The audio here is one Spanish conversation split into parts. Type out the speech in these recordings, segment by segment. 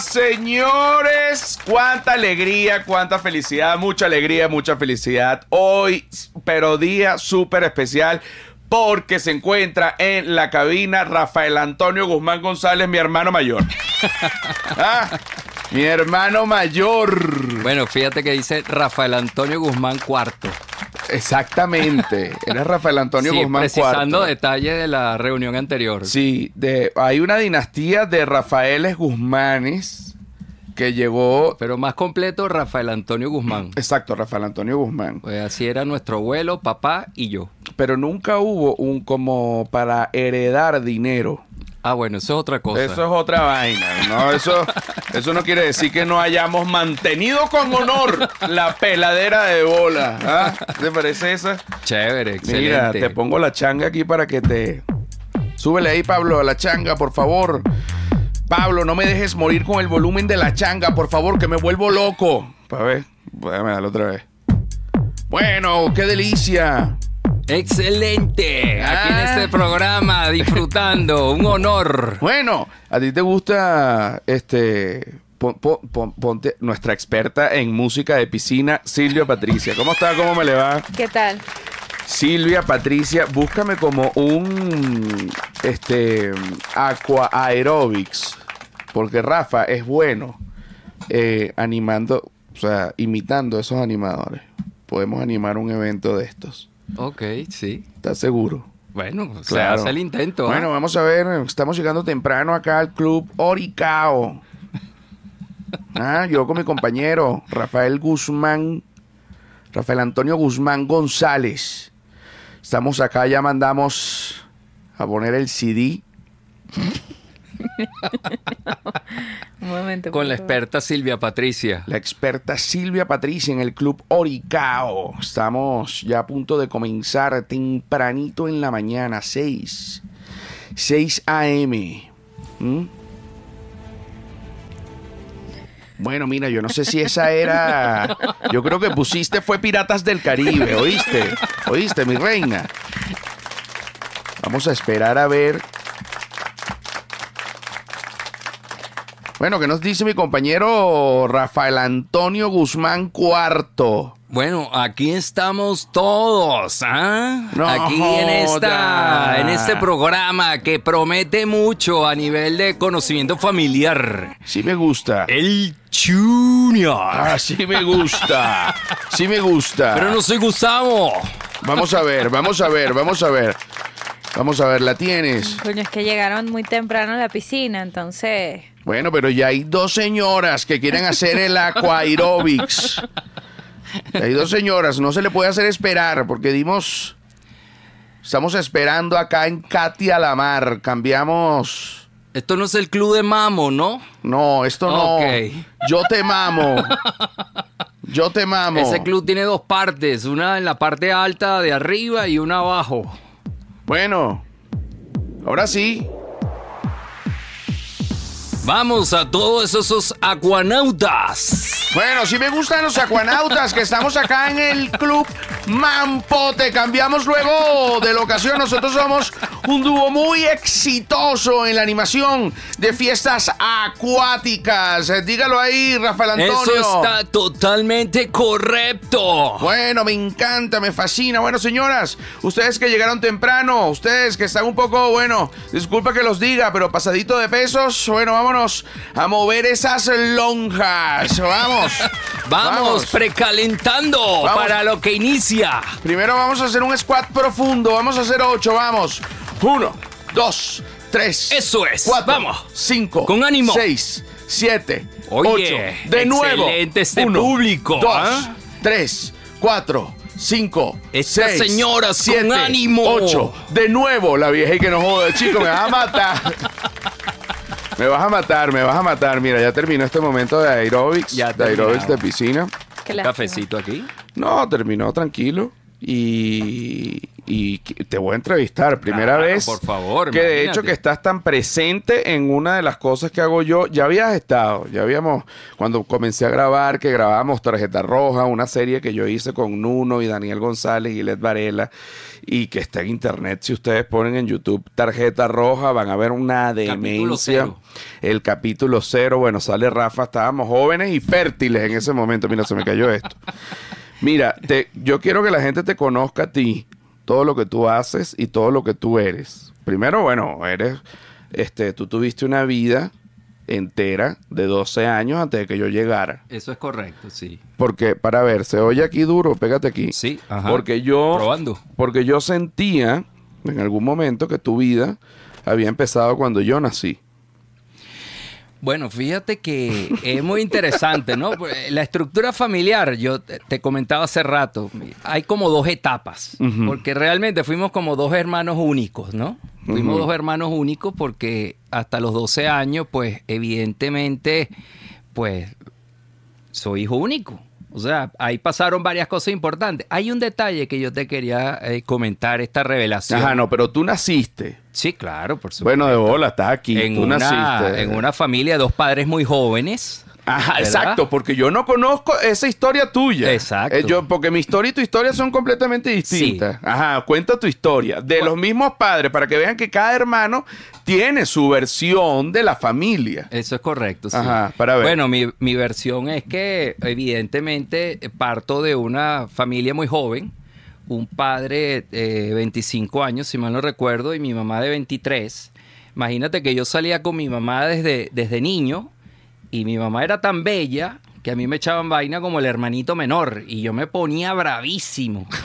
señores, cuánta alegría, cuánta felicidad, mucha alegría, mucha felicidad. Hoy, pero día súper especial porque se encuentra en la cabina Rafael Antonio Guzmán González, mi hermano mayor. Ah, mi hermano mayor. Bueno, fíjate que dice Rafael Antonio Guzmán cuarto. Exactamente. Era Rafael Antonio Sí, Guzmán precisando cuarto. detalles de la reunión anterior. Sí, de, hay una dinastía de Rafaeles Guzmanes que llegó. Pero más completo, Rafael Antonio Guzmán. Exacto, Rafael Antonio Guzmán. Pues así era nuestro abuelo, papá y yo. Pero nunca hubo un como para heredar dinero. Ah, bueno, eso es otra cosa. Eso es otra vaina, ¿no? Eso, eso no quiere decir que no hayamos mantenido con honor la peladera de bola. ¿ah? ¿Te parece esa? Chévere, excelente. Mira, te pongo la changa aquí para que te... Súbele ahí, Pablo, a la changa, por favor. Pablo, no me dejes morir con el volumen de la changa, por favor, que me vuelvo loco. A ver, déjame darle otra vez. Bueno, qué delicia. Excelente. Aquí en Ah. este programa, disfrutando. Un honor. Bueno, a ti te gusta este pon- pon- pon- ponte nuestra experta en música de piscina, Silvia Patricia. ¿Cómo está? ¿Cómo me le va? ¿Qué tal? Silvia Patricia, búscame como un este aqua aerobics, porque Rafa es bueno eh, animando, o sea, imitando a esos animadores. Podemos animar un evento de estos. Ok, sí. ¿Estás seguro? Bueno, se Claro. hace el intento. ¿ah? Bueno, vamos a ver, estamos llegando temprano acá al club Oricao. Ah, yo con mi compañero Rafael Guzmán, Rafael Antonio Guzmán González. Estamos acá, ya mandamos a poner el CD. Un momento. Con la experta Silvia Patricia. La experta Silvia Patricia en el club Oricao. Estamos ya a punto de comenzar tempranito en la mañana, 6. 6 a.m. ¿Mm? Bueno, mira, yo no sé si esa era. Yo creo que pusiste fue Piratas del Caribe, ¿oíste? ¿Oíste, mi reina? Vamos a esperar a ver. Bueno, ¿qué nos dice mi compañero Rafael Antonio Guzmán Cuarto? Bueno, aquí estamos todos, ¿ah? No aquí en esta, en este programa que promete mucho a nivel de conocimiento familiar. Sí me gusta. El Junior. Ah, sí me gusta. Sí me gusta. Pero no soy Gustavo. Vamos a ver, vamos a ver, vamos a ver. Vamos a ver, ¿la tienes? Coño, es que llegaron muy temprano a la piscina, entonces. Bueno, pero ya hay dos señoras que quieren hacer el aquaerobics. Hay dos señoras, no se le puede hacer esperar porque dimos... Estamos esperando acá en Katia Lamar. Cambiamos... Esto no es el club de Mamo, ¿no? No, esto no. Yo te mamo. Yo te mamo. Ese club tiene dos partes, una en la parte alta de arriba y una abajo. Bueno, ahora sí. Vamos a todos esos acuanautas. Bueno, sí me gustan los acuanautas que estamos acá en el club Mampote. Cambiamos luego de locación. Nosotros somos un dúo muy exitoso en la animación de fiestas acuáticas. Eh, Dígalo ahí, Rafael Antonio. Eso está totalmente correcto. Bueno, me encanta, me fascina. Bueno, señoras, ustedes que llegaron temprano, ustedes que están un poco, bueno, disculpa que los diga, pero pasadito de pesos, bueno, vámonos a mover esas lonjas. Vamos. Vamos, precalentando Vamos. para lo que inicia. Primero vamos a hacer un squat profundo. Vamos a hacer ocho, vamos. Uno, dos, tres. Eso es. Cuatro, Vamos. cinco. Con ánimo. Seis, siete, Oye, ocho. De nuevo. este Uno, público, Dos, ¿ah? tres, cuatro, cinco. Estas seis, señoras con siete, ánimo. Ocho. De nuevo, la vieja y que no jode. Chico, me vas a matar. Me vas a matar, me vas a matar. Mira, ya terminó este momento de aerobics. Ya de aerobics de piscina. Qué lástima. Cafecito aquí. No, terminó tranquilo. Y, y que- te voy a entrevistar. Primera Claro, vez por favor, que de imagínate. hecho que estás tan presente en una de las cosas que hago yo. Ya habías estado, ya habíamos, cuando comencé a grabar, que grabábamos Tarjeta Roja, una serie que yo hice con Nuno y Daniel González y Led Varela, y que está en internet. Si ustedes ponen en YouTube Tarjeta Roja, van a ver una demencia. El capítulo cero, bueno, sale Rafa, estábamos jóvenes y fértiles en ese momento. Mira, se me cayó esto. Mira, te, yo quiero que la gente te conozca a ti, todo lo que tú haces y todo lo que tú eres. Primero, bueno, eres, este, tú tuviste una vida entera de 12 años antes de que yo llegara. Eso es correcto, sí. Porque, para ver, se oye aquí duro, pégate aquí. Sí, ajá. Porque yo, Probando. porque yo sentía en algún momento que tu vida había empezado cuando yo nací. Bueno, fíjate que es muy interesante, ¿no? Pues, La estructura familiar, yo te comentaba hace rato, hay como dos etapas, porque realmente fuimos como dos hermanos únicos, ¿no? Fuimos dos hermanos únicos porque hasta los 12 años, pues evidentemente, pues soy hijo único. O sea, ahí pasaron varias cosas importantes. Hay un detalle que yo te quería eh, comentar, esta revelación. Ajá, no, pero tú naciste. Sí, claro, por supuesto. Bueno, de bola, estás aquí. en, tú una, naciste. en una familia de dos padres muy jóvenes. Ajá, ¿verdad? exacto, porque yo no conozco esa historia tuya. Exacto. Eh, yo, porque mi historia y tu historia son completamente distintas. Ajá, cuenta tu historia. De los mismos padres, para que vean que cada hermano tiene su versión de la familia. Eso es correcto, sí. Ajá, para ver. Bueno, mi, mi versión es que evidentemente eh, parto de una familia muy joven, un padre de 25 años, si mal no recuerdo, y mi mamá de 23. Imagínate que yo salía con mi mamá desde, desde niño y mi mamá era tan bella que a mí me echaban vaina como el hermanito menor y yo me ponía bravísimo.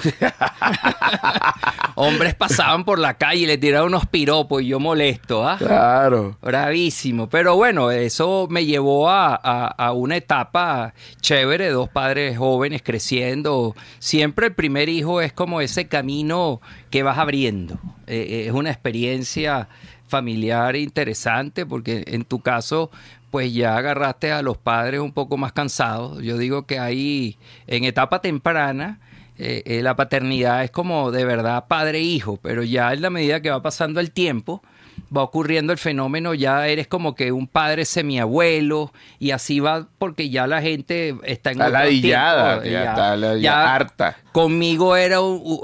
Hombres pasaban por la calle y le tiraban unos piropos y yo molesto, ¿ah? Claro. Bravísimo. Pero bueno, eso me llevó a, a- a una etapa chévere, dos padres jóvenes creciendo. Siempre el primer hijo es como ese camino que vas abriendo. Eh, eh, es una experiencia familiar interesante porque en tu caso pues ya agarraste a los padres un poco más cansados. Yo digo que ahí en etapa temprana eh, eh, la paternidad es como de verdad padre-hijo, pero ya en la medida que va pasando el tiempo, va ocurriendo el fenómeno, ya eres como que un padre semiabuelo y así va porque ya la gente está en Está ladillada, ya está ladillada, harta. Conmigo era un...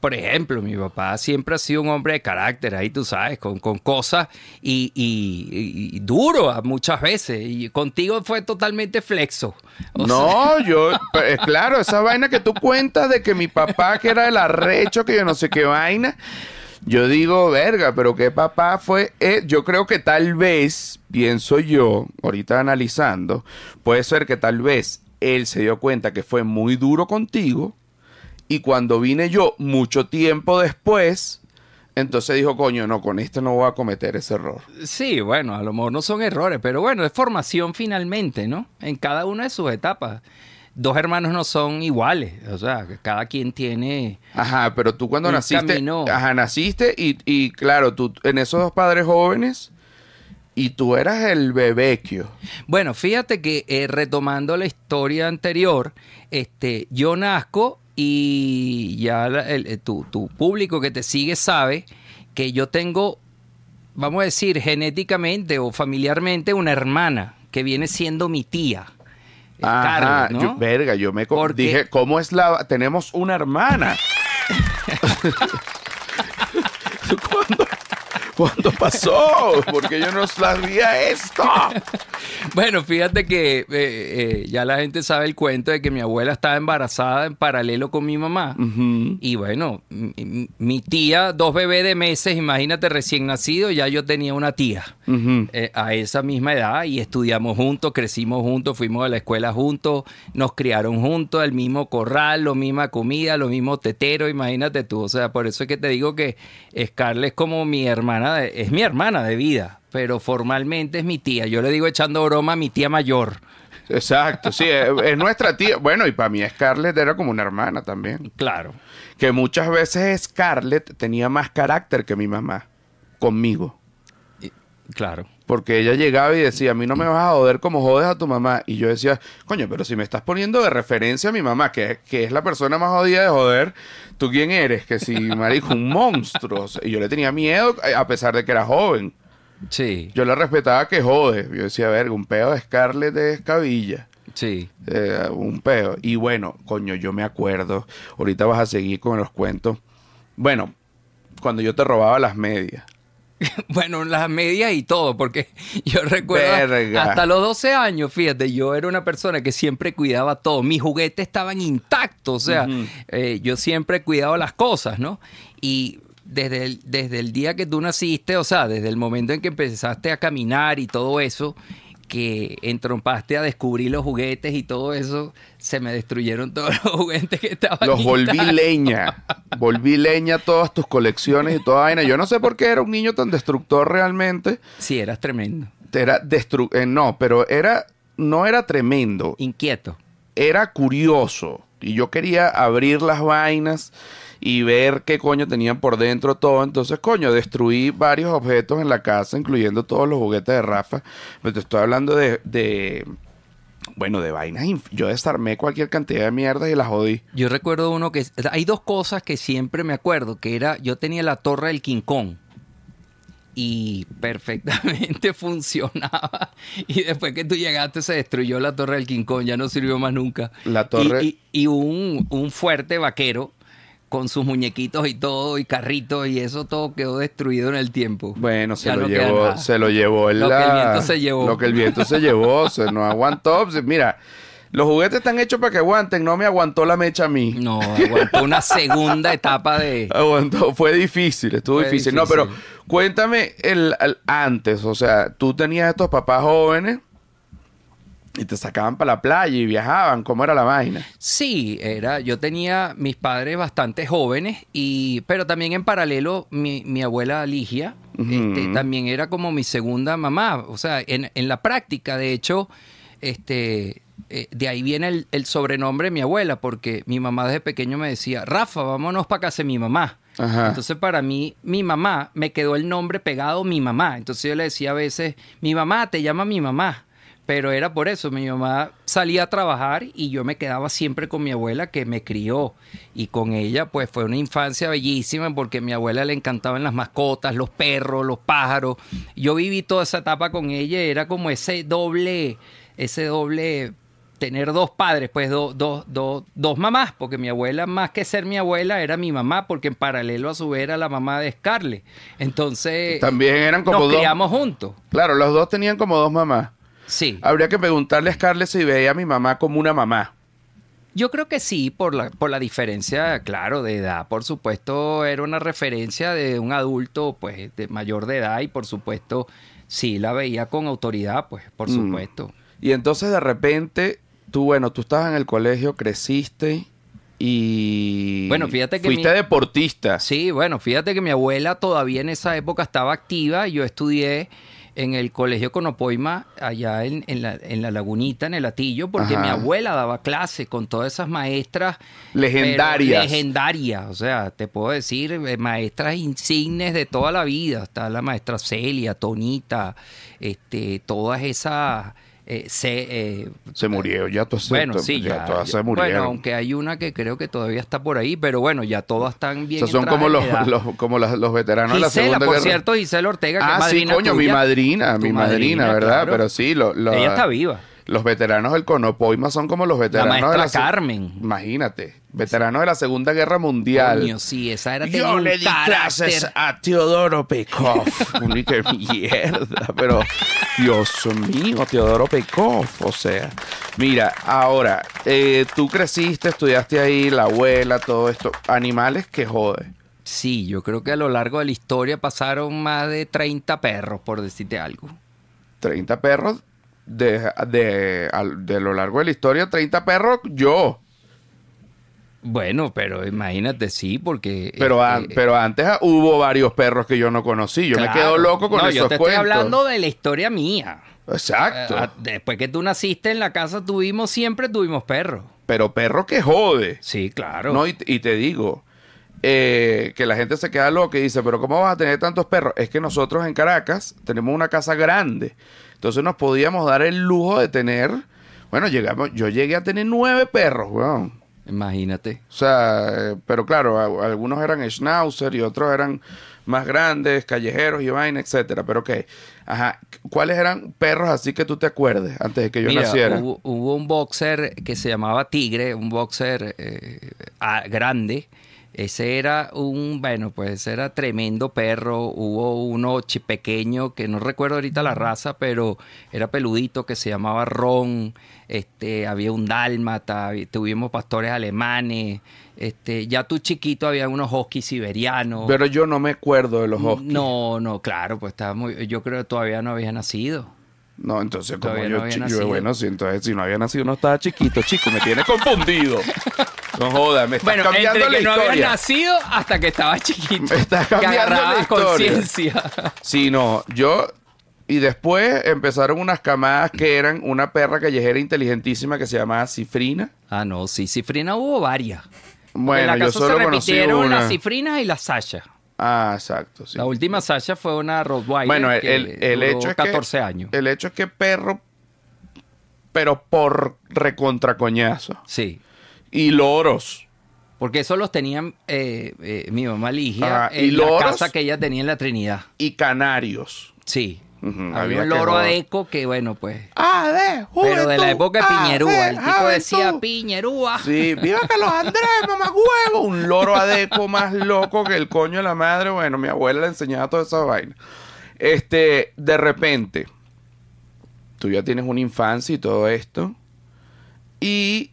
por ejemplo, mi papá siempre ha sido un hombre de carácter, ahí tú sabes, con, con cosas y, y- y duro a muchas veces. Y contigo fue totalmente flexo. O sea, no, yo, pues, claro, esa vaina que tú cuentas de que mi papá, que era el arrecho, que yo no sé qué vaina. Yo digo, verga, pero qué papá fue. Eh, yo creo que tal vez, pienso yo, ahorita analizando, puede ser que tal vez él se dio cuenta que fue muy duro contigo y cuando vine yo mucho tiempo después, entonces dijo, coño, no, con este no voy a cometer ese error. Sí, bueno, a lo mejor no son errores, pero bueno, es formación finalmente, ¿no? En cada una de sus etapas. Dos hermanos no son iguales, o sea, cada quien tiene... Ajá, pero tú cuando naciste, camino. ajá, naciste y, y claro, tú en esos dos padres jóvenes y tú eras el bebequio. Bueno, fíjate que eh, retomando la historia anterior, este, yo nazco y ya la- el- el- tu, tu público que te sigue sabe que yo tengo, vamos a decir, genéticamente o familiarmente una hermana que viene siendo mi tía. eh, Ajá, Carlos, ¿no? yo- verga, yo me Porque- dije, ¿cómo es la tenemos una hermana? ¿Cuándo, cuándo pasó? Porque yo no sabía esto. Bueno, fíjate que eh, eh, ya la gente sabe el cuento de que mi abuela estaba embarazada en paralelo con mi mamá. Y bueno, mi, tía, dos bebés de meses, imagínate, recién nacido, ya yo tenía una tía eh, a esa misma edad y estudiamos juntos, crecimos juntos, fuimos a la escuela juntos, nos criaron juntos, el mismo corral, la misma comida, lo mismo tetero, imagínate tú. O sea, por eso es que te digo que Scarlett es como mi hermana, de- es mi hermana de vida, pero formalmente es mi tía. Yo le digo echando broma a mi tía mayor. Exacto, sí, es, es nuestra tía. Bueno, y para mí Scarlett era como una hermana también. Claro. Que muchas veces Scarlett tenía más carácter que mi mamá conmigo. Claro. Porque ella llegaba y decía, a mí no me vas a joder como jodes a tu mamá. Y yo decía, coño, pero si me estás poniendo de referencia a mi mamá, que, que es la persona más jodida de joder, ¿tú quién eres? Que si, marico, un monstruo. Y yo le tenía miedo eh, a pesar de que era joven. Sí, Yo le respetaba que jode. Yo decía, verga, un peo de Scarlett de escabilla. sí. Eh, un peo. Y bueno, coño, yo me acuerdo. Ahorita vas a seguir con los cuentos. Bueno, cuando yo te robaba las medias. Bueno, las medias y todo, porque yo recuerdo Verga. hasta los 12 años, fíjate, yo era una persona que siempre cuidaba todo. Mis juguetes estaban intactos, o sea, eh, yo siempre cuidaba las cosas, ¿no? Y desde el, desde el día que tú naciste, o sea, desde el momento en que empezaste a caminar y todo eso, que entrompaste a descubrir los juguetes y todo eso, se me destruyeron todos los juguetes que estaban Los volví leña. Volví leña todas tus colecciones y toda vaina. Yo no sé por qué era un niño tan destructor realmente. Sí, eras tremendo. Era destru eh, no, pero era no era tremendo. Inquieto. Era curioso. Y yo quería abrir las vainas y ver qué coño tenían por dentro todo. Entonces, coño, destruí varios objetos en la casa, incluyendo todos los juguetes de Rafa. Pero te estoy hablando de, de bueno, de vainas. Yo desarmé cualquier cantidad de mierda y las jodí. Yo recuerdo uno que... Hay dos cosas que siempre me acuerdo, que era... Yo tenía la torre del King Kong y perfectamente funcionaba. Y después que tú llegaste se destruyó la torre del King Kong, ya no sirvió más nunca. La torre- Y, y- y un, un fuerte vaquero con sus muñequitos y todo, y carritos, y eso todo quedó destruido en el tiempo. Bueno, se Ya lo no llevó, se lo llevó el, Lo que el viento se llevó. Lo que el viento se llevó, se no aguantó. Mira, los juguetes están hechos para que aguanten, no me aguantó la mecha a mí. No, aguantó una segunda etapa de... Aguantó, fue difícil, estuvo Fue difícil. No, pero cuéntame el, el antes, o sea, tú tenías estos papás jóvenes y te sacaban para la playa y viajaban, ¿cómo era la vaina? Sí, era, yo tenía mis padres bastante jóvenes, y, pero también en paralelo mi, mi abuela Ligia este, también era como mi segunda mamá. O sea, en, en la práctica, de hecho, este, eh, de ahí viene el, el sobrenombre de mi abuela, porque mi mamá desde pequeño me decía, Rafa, vámonos para casa de mi mamá. Ajá. Entonces, para mí, mi mamá, me quedó el nombre pegado mi mamá. Entonces yo le decía a veces, mi mamá, te llama mi mamá. Pero era por eso, mi mamá salía a trabajar y yo me quedaba siempre con mi abuela que me crió. Y con ella, pues fue una infancia bellísima porque a mi abuela le encantaban las mascotas, los perros, los pájaros. Yo viví toda esa etapa con ella, era como ese doble, ese doble tener dos padres, pues do- do- do- dos mamás, porque mi abuela, más que ser mi abuela, era mi mamá, porque en paralelo a su vez era la mamá de Scarlett. Entonces, También eran como nos dos. criamos juntos. Claro, los dos tenían como dos mamás. Sí. Habría que preguntarle a Scarlett si veía a mi mamá como una mamá. Yo creo que sí, por la, por la diferencia, claro, de edad. Por supuesto, era una referencia de un adulto, pues, de mayor de edad, y por supuesto, sí la veía con autoridad, pues, por Mm. supuesto. Y entonces de repente, tú, bueno, tú estabas en el colegio, creciste y... Bueno, fíjate que Fuiste mi- deportista. Sí, bueno, fíjate que mi abuela todavía en esa época estaba activa. y Yo estudié en el colegio Conopoima, allá en, en la, en la lagunita, en el Atillo, porque Ajá. mi abuela daba clase con todas esas maestras Legendarias. Legendarias, o sea, te puedo decir, eh, maestras insignes de toda la vida. Está la maestra Celia, Tonita, este, todas esas. Eh, se, eh, Se murió, ya todas se- bueno, sí, ya, todas ya- se murieron. Bueno, aunque hay una que creo que todavía está por ahí, pero bueno, ya todas están O bien. sea, son como los, los- como las- los veteranos de la Gisela, Segunda por Guerra. cierto, Gisela Ortega, que es ah, sí, madrina coño, mi tuya. madrina, Tu mi madrina, ¿verdad? claro. Pero sí, lo, lo- Ella está viva. Los veteranos del Conopoima son como los veteranos de maestra la Carmen. Imagínate, veteranos de la Segunda Guerra Mundial. Coño, sí, esa era Yo le di carácter. clases a Teodoro Pekov. Qué mierda, pero Dios mío, Teodoro Pekov. O sea, mira, ahora, eh, tú creciste, estudiaste ahí, la abuela, todo esto. Animales que jode. Sí, yo creo que a lo largo de la historia pasaron más de 30 perros, por decirte algo. 30 perros de, de, al- de lo largo de la historia, 30 perros yo. Bueno, pero imagínate, sí, porque... Pero, an- eh, pero antes hubo varios perros que yo no conocí. Yo me quedo loco con no, esos yo te estoy cuentos. hablando de la historia mía. Exacto. Eh, Después que tú naciste en la casa tuvimos, siempre tuvimos perros. pero perro que jode. Sí, claro. No, y, y te digo, eh, que la gente se queda loca y dice, pero ¿cómo vas a tener tantos perros? Es que nosotros en Caracas tenemos una casa grande. Entonces nos podíamos dar el lujo de tener, bueno, llegamos, yo llegué a tener nueve perros, weón. Imagínate. O sea, eh, pero claro, a- algunos eran schnauzer y otros eran más grandes, callejeros y vaina, etcétera. Pero ok, ajá, ¿cuáles eran perros así que tú te acuerdes antes de que yo Mira, naciera? Hubo, hubo un boxer que se llamaba Tigre, un boxer eh, grande. Ese era un, bueno, pues ese era tremendo perro. Hubo uno pequeño que no recuerdo ahorita la raza, pero era peludito que se llamaba Ron. Este, había un dálmata, tuvimos pastores alemanes. Este, ya tú chiquito había unos huskies siberianos. Pero yo no me acuerdo de los huskies. No, no, claro, pues estaba muy, yo creo que todavía no había nacido. No, entonces como Todavía yo, no yo, nacido. bueno, si entonces si no había nacido no estaba chiquito, chico, me tiene confundido. No jodas, me estás Bueno, cambiando entre la que no había historia. nacido hasta que estaba chiquito. Me estás que cambiando la historia. conciencia. Sí, no, yo y después empezaron unas camadas que eran una perra callejera inteligentísima que se llamaba Cifrina. Ah, no, sí, cifrina hubo varias. Bueno, en la yo casa solo se conocí repitieron una. las cifrinas y las Sasha. Ah, exacto, sí. La última Sasha fue una Rottweiler Bueno, el, que el- el duró hecho es 14 que años. el hecho es que perro pero por recontracoñazo Sí. y loros. Porque eso los tenían eh, eh, mi mamá Ligia Ah, ¿y en la loros? casa que ella tenía en la Trinidad. y canarios. Sí. Ujú, Había había un que loro adeco que, bueno, pues... Ah, de Pero de la época de Piñerúa. El tipo decía Piñerúa. Piñerúa. Sí, viva Carlos Andrés, mamá huevo. Un loro adeco más loco que el coño de la madre. Bueno, mi abuela le enseñaba toda esa vaina. Este, de repente, tú ya tienes una infancia y todo esto. Y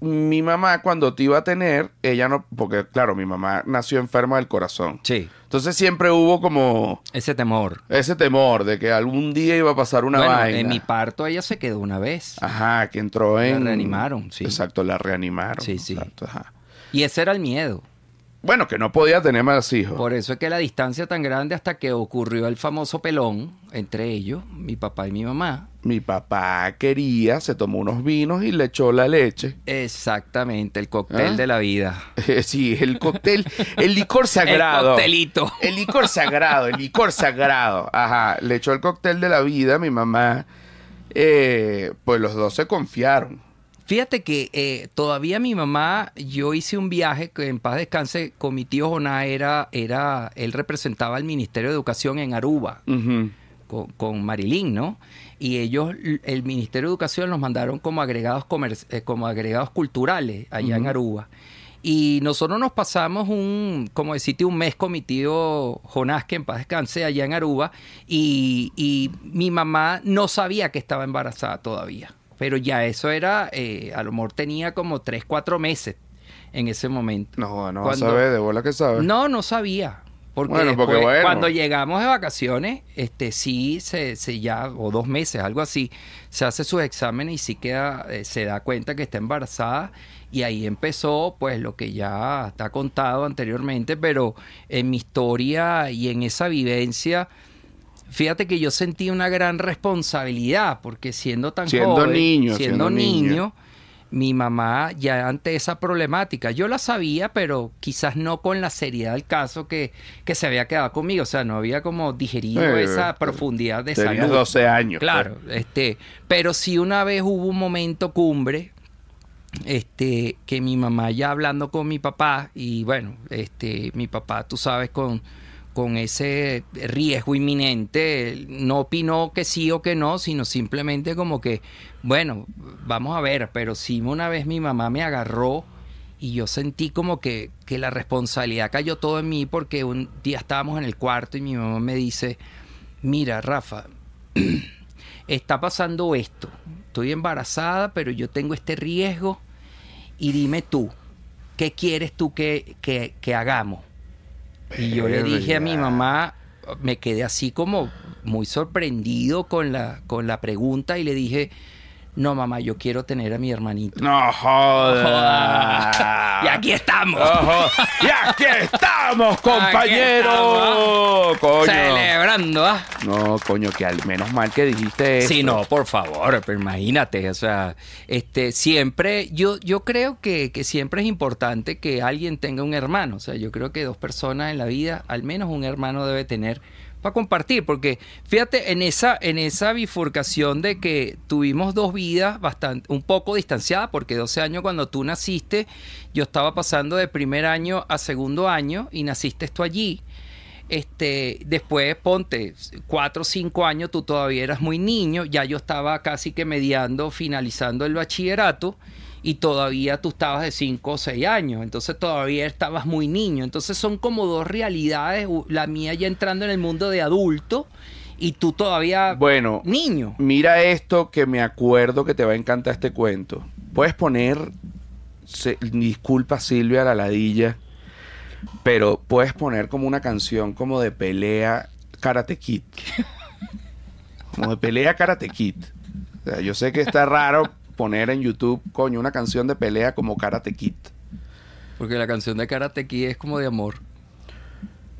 mi mamá, cuando te iba a tener, ella no, porque claro, mi mamá nació enferma del corazón. Sí. Entonces siempre hubo como Ese temor. ese temor de que algún día iba a pasar una bueno, vaina. en mi parto ella se quedó una vez. Ajá, que entró en. reanimaron, sí. Exacto, la reanimaron. Sí, sí. Exacto, ajá. Y ese era el miedo. Bueno, que no podía tener más hijos. Por eso es que la distancia tan grande hasta que ocurrió el famoso pelón entre ellos, mi papá y mi mamá. Mi papá quería, se tomó unos vinos y le echó la leche. Exactamente, el cóctel ¿Ah? de la vida. sí, el cóctel, el licor sagrado. El coctelito. El licor sagrado, el licor sagrado. Ajá, le echó el cóctel de la vida a mi mamá. Eh, pues los dos se confiaron. Fíjate que eh, todavía mi mamá, yo hice un viaje que en paz descanse con mi tío Joná, era, era, él representaba al Ministerio de Educación en Aruba. Con, con Marilyn, ¿no? Y ellos, el Ministerio de Educación los mandaron como agregados, comer- eh, como agregados culturales allá en Aruba. Y nosotros nos pasamos un, como decirte, un mes con mi tío Jonás, que en paz descanse, allá en Aruba. Y, y mi mamá no sabía que estaba embarazada todavía. Pero ya eso era, eh, a lo mejor tenía como tres, cuatro meses en ese momento. No, no Cuando- saber, de bola que sabes. No, no sabía. Porque, Bueno, porque después, bueno. cuando llegamos de vacaciones, este sí se, se ya, o dos meses, algo así, se hace sus exámenes y sí queda, eh, se da cuenta que está embarazada. Y ahí empezó, pues, lo que ya está contado anteriormente, pero en mi historia y en esa vivencia, fíjate que yo sentí una gran responsabilidad, porque siendo tan Siendo joven, niño, siendo, siendo niño. niño, mi mamá ya ante esa problemática, yo la sabía, pero quizás no con la seriedad del caso que, que se había quedado conmigo, o sea, no había como digerido Eh, esa eh, profundidad de salud. 12 años, Claro, este, pero sí una vez hubo un momento cumbre este que mi mamá ya hablando con mi papá y bueno, este mi papá, tú sabes con con ese riesgo inminente, no opinó que sí o que no, sino simplemente como que, bueno, vamos a ver, pero sí una vez mi mamá me agarró y yo sentí como que, que la responsabilidad cayó todo en mí porque un día estábamos en el cuarto y mi mamá me dice, mira, Rafa, está pasando esto, estoy embarazada, pero yo tengo este riesgo y dime tú, ¿qué quieres tú que, que- que hagamos? Y yo le dije a mi mamá, me quedé así como muy sorprendido con la, con la pregunta y le dije, no mamá, yo quiero tener a mi hermanito. No jodas. y aquí estamos. Y aquí estamos, compañero. Coño. Celebrando, ¿ah? No, coño, que al menos mal que dijiste eso. Sí, no, por favor, pero imagínate, o sea, este, siempre, yo, yo creo que, que siempre es importante que alguien tenga un hermano, o sea, yo creo que dos personas en la vida, al menos un hermano debe tener para compartir, porque fíjate en esa, en esa bifurcación de que tuvimos dos vidas bastante, un poco distanciadas, porque 12 años cuando tú naciste, yo estaba pasando de primer año a segundo año y naciste tú allí. Este, después ponte cuatro o cinco años, tú todavía eras muy niño, ya yo estaba casi que mediando, finalizando el bachillerato y todavía tú estabas de 5 o 6 años, entonces todavía estabas muy niño. Entonces son como dos realidades, la mía ya entrando en el mundo de adulto y tú todavía Bueno, niño. Mira esto que me acuerdo que te va a encantar este cuento. Puedes poner, se- disculpa Silvia la ladilla, pero puedes poner como una canción como de pelea Karate Kid. Como de pelea Karate Kid. O sea, yo sé que está raro poner en YouTube, coño, una canción de pelea como Karate Kid. Porque la canción de Karate Kid es como de amor.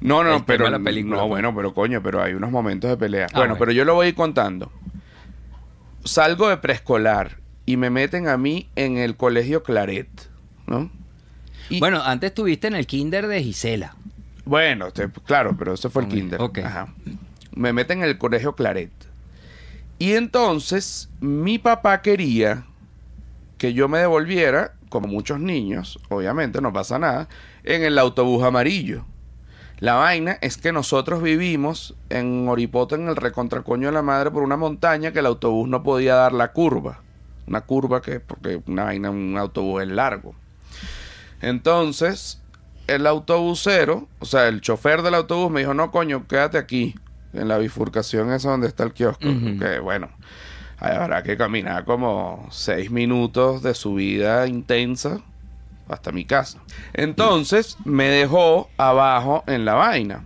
No, no, El pero la película, no, pues. bueno, pero coño, pero hay unos momentos de pelea. Ah, bueno, bueno. pero yo lo voy a ir contando. Salgo de preescolar y me meten a mí en el colegio Claret, ¿no? Y- Bueno, antes estuviste en el kinder de Gisela. Bueno, claro, pero ese fue el kinder. ok. Ajá. Me meten en el colegio Claret. Y entonces mi papá quería que yo me devolviera, como muchos niños, obviamente no pasa nada, en el autobús amarillo. La vaina es que nosotros vivimos en Oripoto, en el recontracoño de la madre, por una montaña que el autobús no podía dar la curva. Una curva que, porque una vaina, un autobús es largo. Entonces, el autobusero, o sea, el chofer del autobús me dijo, no, coño, quédate aquí, en la bifurcación esa donde está el kiosco. Que bueno, habrá que caminar como seis minutos de subida intensa hasta mi casa. Entonces, me dejó abajo en la vaina.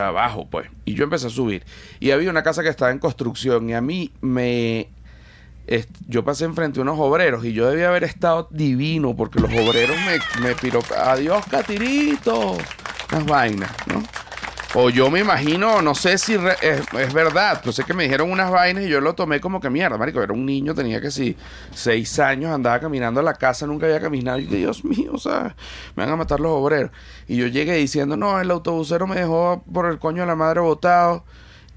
Abajo, pues. Y yo empecé a subir. Y había una casa que estaba en construcción y a mí me... yo pasé enfrente de unos obreros y yo debía haber estado divino porque los obreros me, me piró... Adiós, Catirito. Las vainas, ¿no? O yo me imagino, no sé si re- es, es verdad, no sé que me dijeron unas vainas y yo lo tomé como que mierda, marico, era un niño, tenía que si seis años, andaba caminando a la casa, nunca había caminado, y Dios mío, o sea, me van a matar los obreros. Y yo llegué diciendo, no, el autobusero me dejó por el coño de la madre botado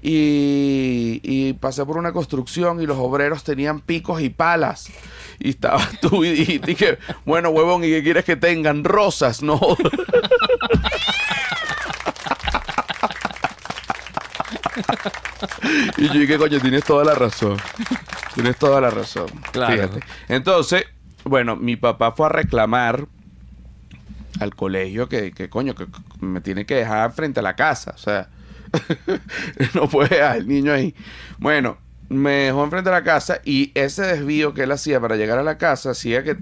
y, y pasé por una construcción y los obreros tenían picos y palas. Y estabas tú y que, bueno, huevón, ¿y qué quieres que tengan? Rosas, no. Y yo dije, coño, tienes toda la razón. Tienes toda la razón. Claro. Fíjate. Entonces, bueno, mi papá fue a reclamar al colegio que, que coño, que me tiene que dejar frente a la casa. O sea, no puede dejar el niño ahí. Bueno, me dejó enfrente a la casa y ese desvío que él hacía para llegar a la casa hacía que,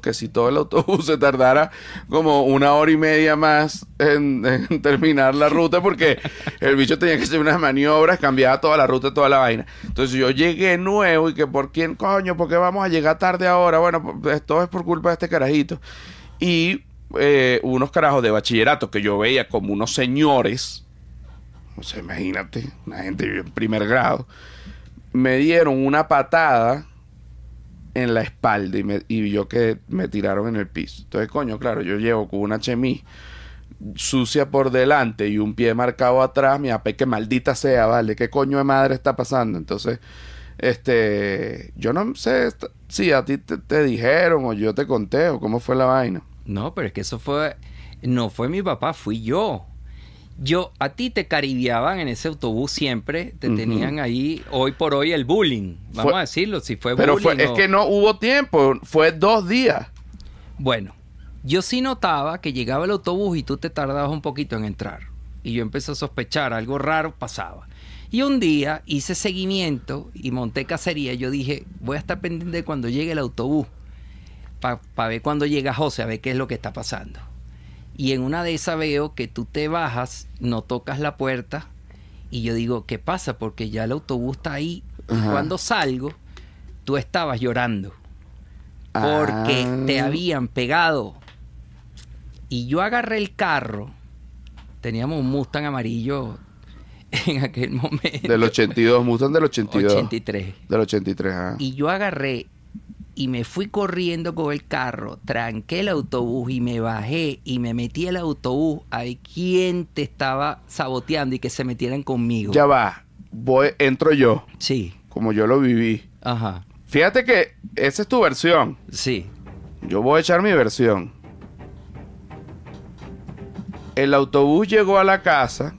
que si todo el autobús se tardara como una hora y media más en, terminar la ruta porque el bicho tenía que hacer unas maniobras, cambiaba toda la ruta, toda la vaina. Entonces yo llegué nuevo y que por quién coño, ¿por qué vamos a llegar tarde ahora? Bueno, pues, todo es por culpa de este carajito. Y eh, unos carajos de bachillerato que yo veía como unos señores, o sea, imagínate, una gente en primer grado, me dieron una patada en la espalda y, me, y yo que me tiraron en el piso. Entonces, coño, claro, yo llevo con una chemis sucia por delante y un pie marcado atrás, mi ape que maldita sea, vale, ¿qué coño de madre está pasando? Entonces, este, yo no sé si a ti te, te dijeron o yo te conté o cómo fue la vaina. No, pero es que eso fue. No fue mi papá, fui yo. Yo, a ti te caribeaban en ese autobús siempre, te tenían ahí hoy por hoy el bullying. Vamos Fue- a decirlo, si fue Pero bullying. fue, es o- que no hubo tiempo, fue dos días. Bueno, yo sí notaba que llegaba el autobús y tú te tardabas un poquito en entrar. Y yo empecé a sospechar, algo raro pasaba. Y un día hice seguimiento y monté cacería. Yo dije, voy a estar pendiente de cuando llegue el autobús. Para ver cuando llega José, a ver qué es lo que está pasando. Y en una de esas veo que tú te bajas, no tocas la puerta. Y yo digo, ¿qué pasa? Porque ya el autobús está ahí. Y cuando salgo, tú estabas llorando porque Ah. te habían pegado. Y yo agarré el carro, teníamos un Mustang amarillo en aquel momento. Del 82, Mustang del 82. 83. Del 83, ah. Y yo agarré y me fui corriendo con el carro, tranqué el autobús y me bajé y me metí al autobús a ver quién te estaba saboteando y que se metieran conmigo. Ya va. Voy, entro yo, Sí, como yo lo viví. ajá, Fíjate que esa es tu versión. sí. Yo voy a echar mi versión. El autobús llegó a la casa.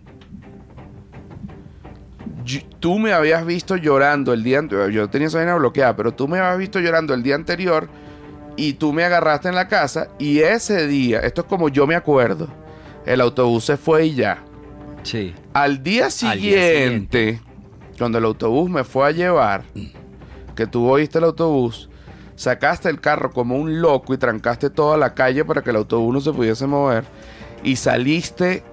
Tú me habías visto llorando el día anterior. Yo tenía esa vaina bloqueada, pero tú me habías visto llorando el día anterior. Y tú me agarraste en la casa. Y ese día, esto es como yo me acuerdo. El autobús se fue y ya. Sí. Al día Al día siguiente, cuando el autobús me fue a llevar, que tú oíste el autobús, sacaste el carro como un loco y trancaste toda la calle para que el autobús no se pudiese mover y saliste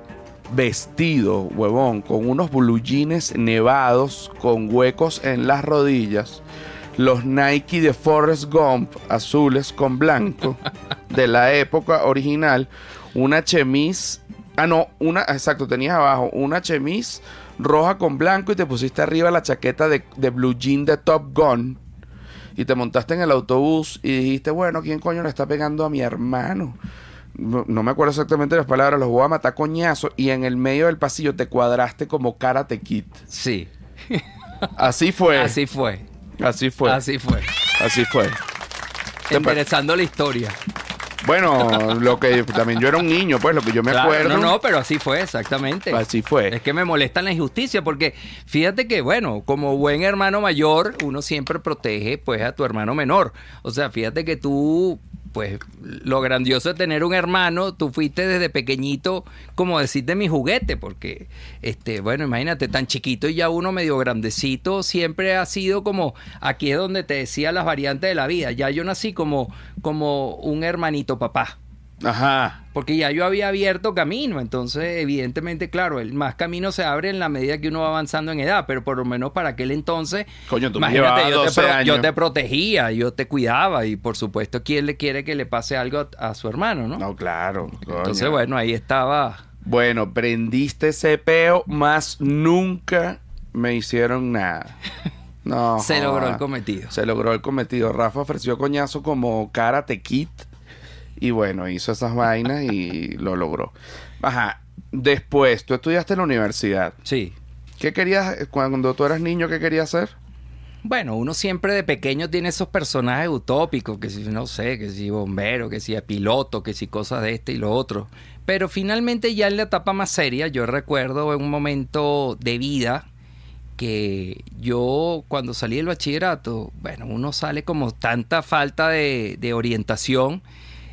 vestido, huevón, con unos blue jeans nevados, con huecos en las rodillas, los Nike de Forrest Gump azules con blanco de la época original, una chemise, ah no, una, exacto, tenías abajo una chemise roja con blanco y te pusiste arriba la chaqueta de, de blue jean de Top Gun y te montaste en el autobús y dijiste, bueno, ¿quién coño le está pegando a mi hermano? No, no me acuerdo exactamente las palabras, los voy a matar coñazo y en el medio del pasillo te cuadraste como Karate Kid. Sí. Así fue. Así fue. Así fue. Así fue. Así fue. Enderezando la historia. Bueno, lo que también yo era un niño, pues lo que yo me Claro, acuerdo. No, no, pero así fue, exactamente. Así fue. Es que me molesta la injusticia porque fíjate que, bueno, como buen hermano mayor, uno siempre protege pues a tu hermano menor. O sea, fíjate que tú, pues lo grandioso de tener un hermano, tú fuiste desde pequeñito, como decirte mi juguete, porque, este, bueno, imagínate, tan chiquito y ya uno medio grandecito, siempre ha sido como, aquí es donde te decía las variantes de la vida. Ya yo nací como, como un hermanito papá. Ajá. Porque ya yo había abierto camino, entonces evidentemente, claro, el más camino se abre en la medida que uno va avanzando en edad, pero por lo menos para aquel entonces, Coño, tú me llevabas yo, te 12 pro- años. yo te protegía, yo te cuidaba y por supuesto, ¿quién le quiere que le pase algo a, a su hermano, no? No, claro. coño. entonces, bueno, ahí estaba. Bueno, prendiste ese peo, más nunca me hicieron nada. No. Se logró el cometido. Se logró el cometido. Rafa ofreció coñazo como Karate Kid. Y bueno, hizo esas vainas y lo logró. Ajá. Después, tú estudiaste en la universidad. Sí. ¿Qué querías, cuando tú eras niño, qué querías hacer? Bueno, uno siempre de pequeño tiene esos personajes utópicos, que si, no sé, que si bombero, que si piloto, que si cosas de este y lo otro. Pero finalmente ya en la etapa más seria, yo recuerdo en un momento de vida que yo cuando salí del bachillerato, bueno, uno sale como tanta falta de, de orientación.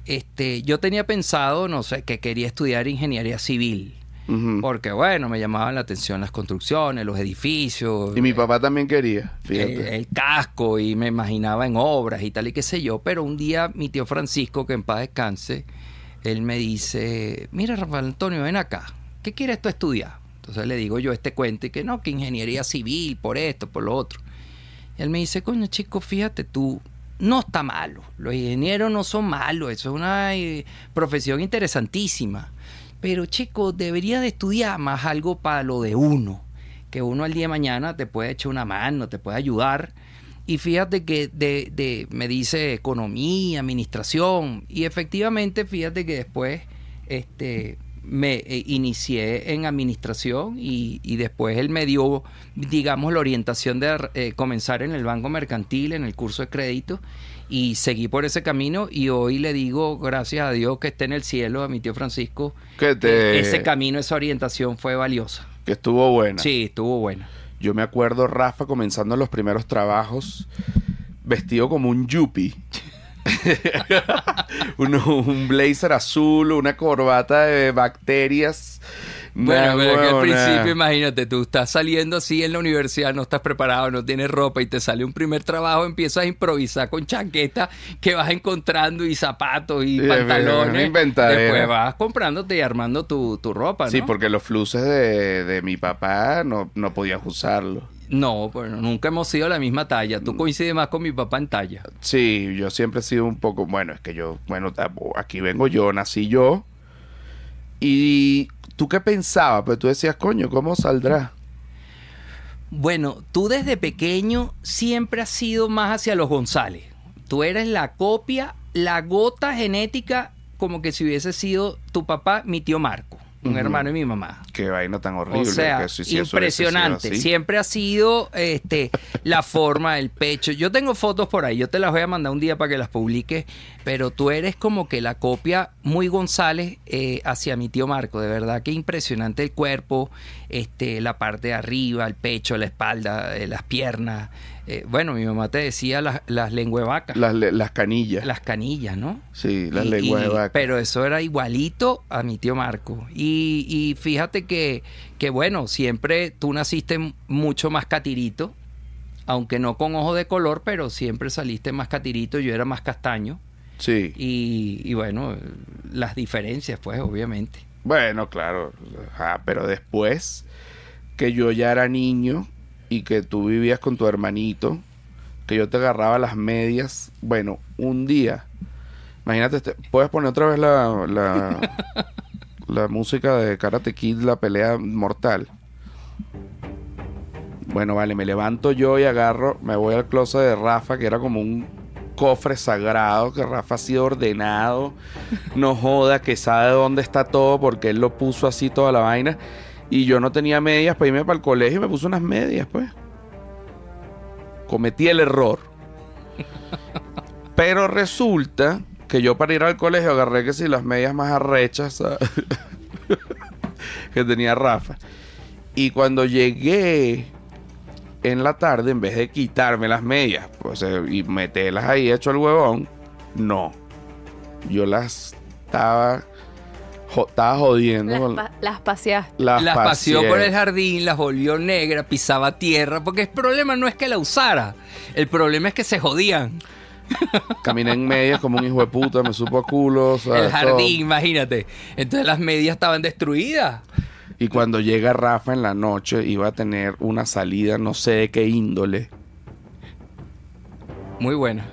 Este, yo tenía pensado, no sé, que quería estudiar ingeniería civil. Porque bueno, me llamaban la atención las construcciones, los edificios. Y mi eh, papá también quería, el, fíjate. el casco y me imaginaba en obras y tal y qué sé yo, pero un día mi tío Francisco, que en paz descanse, él me dice, mira Rafael Antonio, ven acá, ¿qué quieres tú estudiar? Entonces le digo yo este cuento y que no, que ingeniería civil, por esto, por lo otro. Y él me dice, coño chico, fíjate tú, no está malo, los ingenieros no son malos, eso es una eh, profesión interesantísima. Pero chico, debería de estudiar más algo para lo de uno que uno al día de mañana te puede echar una mano, te puede ayudar. Y fíjate que de, de- me dice economía, administración. Y efectivamente, fíjate que después este, me eh, inicié en administración y, y después él me dio, digamos, la orientación de eh, comenzar en el Banco Mercantil, en el curso de crédito. Y seguí por ese camino y hoy le digo, gracias a Dios que esté en el cielo, a mi tío Francisco, Que te- ese camino, esa orientación fue valiosa. Que estuvo buena. Sí, estuvo buena. Yo me acuerdo Rafa comenzando los primeros trabajos vestido como un yuppie. un, blazer azul, una corbata de bacterias Bueno, Nah, pero que al principio, imagínate, tú estás saliendo así en la universidad, no estás preparado, no tienes ropa y te sale un primer trabajo, empiezas a improvisar con chaqueta que vas encontrando y zapatos y Sí, pantalones. Después vas comprándote y armando tu, tu ropa, ¿no? Sí, porque los fluces de, de mi papá no, no podías usarlos. No, bueno, nunca hemos sido la misma talla. Tú coincides más con mi papá en talla. Sí, yo siempre he sido un poco, bueno, es que yo, bueno, aquí vengo yo, nací yo. Y tú qué pensabas, pues tú decías, coño, ¿cómo saldrá? Bueno, tú desde pequeño siempre has sido más hacia los González. Tú eres la copia, la gota genética, como que si hubiese sido tu papá, mi tío Marco, un hermano de mi mamá. Qué vaina tan horrible. O sea, que si impresionante. Siempre ha sido este, la forma, el pecho. Yo tengo fotos por ahí, yo te las voy a mandar un día para que las publiques, pero tú eres como que la copia muy González eh, hacia mi tío Marco. De verdad que impresionante el cuerpo, este, la parte de arriba, el pecho, la espalda, eh, las piernas. Eh, bueno, mi mamá te decía las, las lenguas de vaca, Las, las canillas. las canillas, ¿no? Sí, las vaca. Pero eso era igualito a mi tío Marco. Y, y fíjate que, que, bueno, siempre tú naciste mucho más catirito, aunque no con ojo de color, pero siempre saliste más catirito, yo era más castaño. Sí. Y, y bueno, las diferencias, pues, obviamente. Bueno, claro. Ajá, pero después que yo ya era niño y que tú vivías con tu hermanito, que yo te agarraba las medias, bueno, un día, imagínate, este- puedes poner otra vez la, la, la música de Karate Kid, la pelea mortal. Bueno, vale, me levanto yo y agarro, me voy al closet de Rafa, que era como un cofre sagrado, que Rafa ha sido ordenado, no joda, que sabe dónde está todo, porque él lo puso así toda la vaina. Y yo no tenía medias para irme para el colegio y me puse unas medias, pues. Cometí el error. Pero resulta que yo para ir al colegio agarré que si las medias más arrechas que tenía Rafa. Y cuando llegué en la tarde, en vez de quitarme las medias pues, eh, y meterlas ahí hecho el huevón, no. Yo las estaba, jo- estaba jodiendo. Las, con- pa- las paseaste. las las paseó por el jardín, las volvió negra, pisaba tierra, porque el problema no es que la usara, el problema es que se jodían. Caminé en medias como un hijo de puta, me supo a culo. ¿sabes? El jardín, Todo. imagínate. Entonces las medias estaban destruidas. Y cuando llega Rafa en la noche, iba a tener una salida, no sé de qué índole, Muy buena.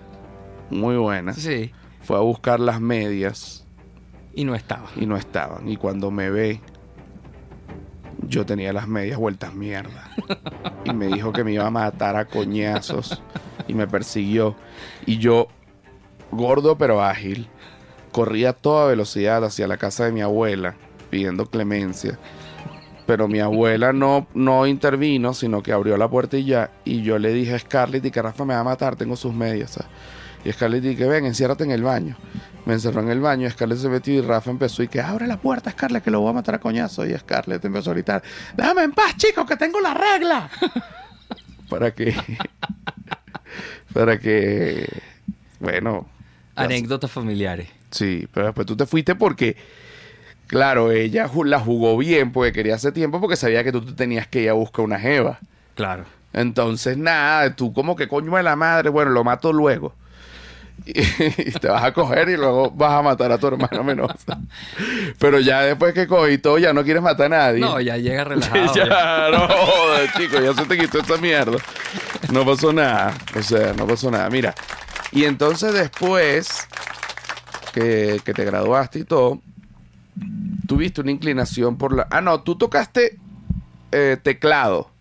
muy buena. Sí. Fue a buscar las medias Y no estaba. y no estaban. Y cuando me ve, yo tenía las medias vueltas mierda. Y me dijo que me iba a matar a coñazos. Y me persiguió. Y yo, gordo pero ágil, corría a toda velocidad hacia la casa de mi abuela, pidiendo clemencia. Pero mi abuela no, no intervino, sino que abrió la puerta y ya. Y yo le dije a Scarlett y que Rafa me va a matar, tengo sus medias. Y Scarlett dije, ven, enciérrate en el baño. Me encerró en el baño, Scarlett se metió y Rafa empezó y que abre la puerta, Scarlett, que lo voy a matar a coñazo. Y Scarlett empezó a gritar, déjame en paz, chicos, que tengo la regla. para que, para que, bueno, Anécdotas familiares. Sí, pero después tú te fuiste porque, claro, ella la jugó bien porque quería hace tiempo porque sabía que tú te tenías que ir a buscar una jeva. Claro. Entonces, nada, tú como que coño de la madre, bueno, lo mato luego. Y, y te vas a coger y luego vas a matar a tu hermana menor. Pero ya después que cogí todo, ya no quieres matar a nadie. No, ya llega relajado. ya, ya. no joder, chico, ya se te quitó esa mierda. No pasó nada. O sea, no pasó nada. Mira, y entonces después que, que te graduaste y todo, tuviste una inclinación por la. Ah, no, tú tocaste eh, teclado.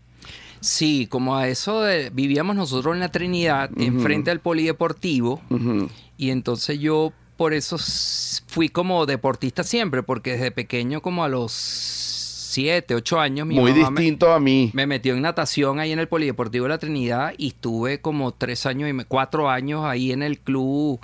Sí, como a eso de... Vivíamos nosotros en la Trinidad, enfrente al polideportivo. Y entonces yo por eso fui como deportista siempre, porque desde pequeño como a los 7, 8 años mi Muy mamá me- distinto a mí. Me metió en natación ahí en el Polideportivo de la Trinidad y estuve como tres años y cuatro años ahí en el club,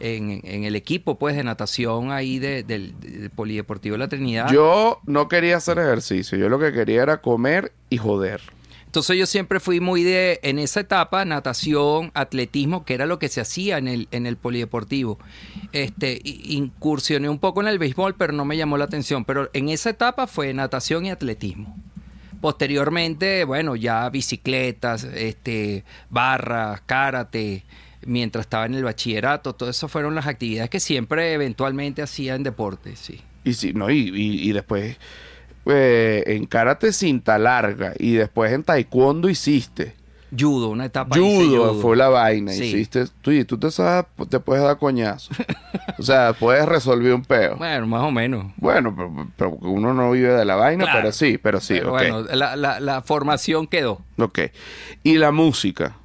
en, en el equipo pues de natación ahí de- del, del Polideportivo de la Trinidad. Yo no quería hacer ejercicio. Yo lo que quería era comer y joder. Entonces yo siempre fui muy de, en esa etapa, natación, atletismo, que era lo que se hacía en el, en el polideportivo. Este, incursioné un poco en el béisbol, pero no me llamó la atención. Pero en esa etapa fue natación y atletismo. Posteriormente, bueno, ya bicicletas, este, barras, karate, mientras estaba en el bachillerato, todo eso fueron las actividades que siempre eventualmente hacía en deporte, sí. Y sí, no, y, y- y después eh, en karate cinta larga y después en taekwondo hiciste. Judo, una etapa hice Judo fue la vaina. Sí. Hiciste, tú, y tú te, sabes, te puedes dar coñazo. o sea, puedes resolver un peo. Bueno, más o menos. Bueno, pero, pero uno no vive de la vaina, Claro. pero sí, pero sí, Pero ok. Bueno, la, la- la formación quedó. Ok. Y la música.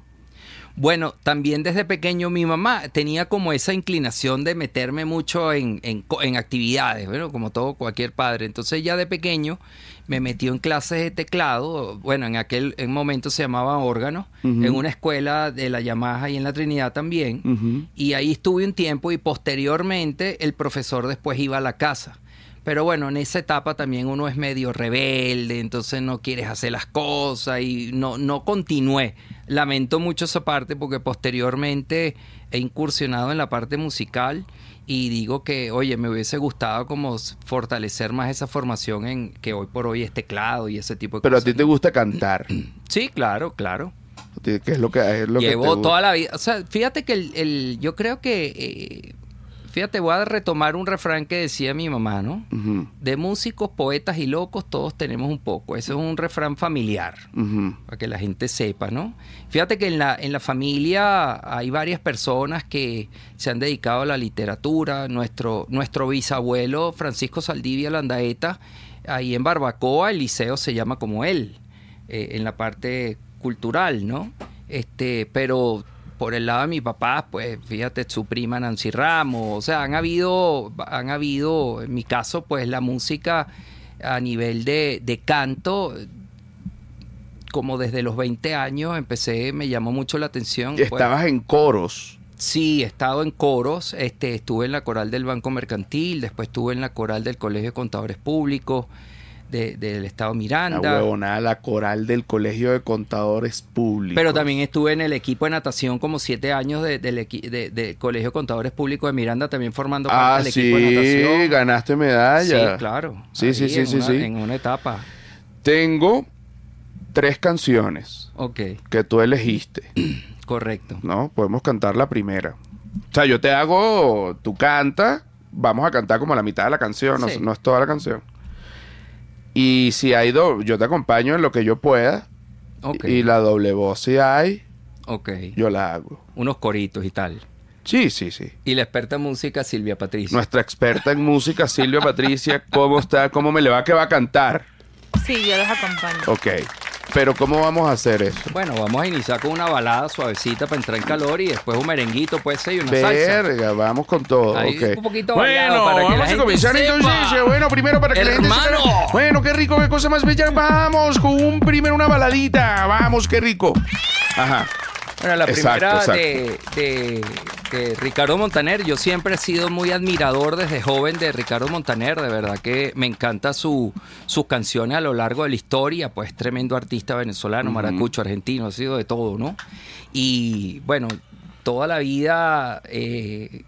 Bueno, también desde pequeño mi mamá tenía como esa inclinación de meterme mucho en, en actividades, bueno, como todo cualquier padre. Entonces ya de pequeño me metió en clases de teclado, bueno, en aquel en momento se llamaba órgano, en una escuela de la Yamaha y en la Trinidad también. Y ahí estuve un tiempo y posteriormente el profesor después iba a la casa. Pero bueno, en esa etapa también uno es medio rebelde, entonces no quieres hacer las cosas y no, no continué. Lamento mucho esa parte porque posteriormente he incursionado en la parte musical y digo que, oye, me hubiese gustado como fortalecer más esa formación en que hoy por hoy es teclado y ese tipo de Pero a cosas. ti te gusta cantar. Sí, claro, claro. A ¿Qué es lo que es lo que te Llevo gusta? toda la vida. O sea, fíjate que el, el- yo creo que. eh, fíjate, voy a retomar un refrán que decía mi mamá, ¿no? De músicos, poetas y locos, todos tenemos un poco. Ese es un refrán familiar, para que la gente sepa, ¿no? Fíjate que en la, en la familia hay varias personas que se han dedicado a la literatura. Nuestro, nuestro bisabuelo Francisco Saldivia Landaeta, ahí en Barbacoa, el liceo se llama como él, eh, en la parte cultural, ¿no? Este, pero por el lado de mi papá, pues fíjate, su prima Nancy Ramos, o sea, han habido, han habido, en mi caso, pues la música a nivel de, de canto, como desde los 20 años empecé, me llamó mucho la atención. pues, Estabas en coros. Sí, he estado en coros, este, estuve en la coral del Banco Mercantil, después estuve en la coral del Colegio de Contadores Públicos de- del Estado La Miranda. huevonada, la coral del Colegio de Contadores Públicos. Pero también estuve en el equipo de natación como siete años de- del, de- Colegio de Contadores Públicos de Miranda, también formando Ah, parte del sí, equipo de natación. ganaste medalla. Sí, claro. Sí, sí, Ahí sí, en sí, una- sí. En una etapa. Tengo tres canciones que tú elegiste, correcto. ¿no? Podemos cantar la primera. O sea, yo te hago, tú canta, vamos a cantar como la mitad de la canción, no, Sí. no es toda la canción. Y si hay dos, yo te acompaño en lo que yo pueda. Ok, Y la doble voz si hay, ok. yo la hago. Unos coritos y tal. Sí, sí, sí. Y la experta en música Silvia Patricia. Nuestra experta en música, Silvia Patricia, ¿cómo está? ¿Cómo me le va que va a cantar? Sí, yo los acompaño. Ok. Pero ¿cómo vamos a hacer eso? Bueno, vamos a iniciar con una balada suavecita para entrar en calor y después un merenguito puede ser y una salsa. Verga, vamos con todo. Ahí un poquito bueno, para que la vamos a gente comenzar sepa. entonces. eh, Bueno, primero para que la gente Hermano. sepa- Bueno, qué rico, qué cosa más bella. Vamos con un primero una baladita. Vamos, qué rico. Ajá. Bueno, la primera exacto. de, de- de Ricardo Montaner. Yo siempre he sido muy admirador desde joven de Ricardo Montaner. De verdad que me encanta su, sus canciones a lo largo de la historia. Pues tremendo artista venezolano, maracucho, argentino, ha sido de todo, ¿no? Y bueno, toda la vida, eh,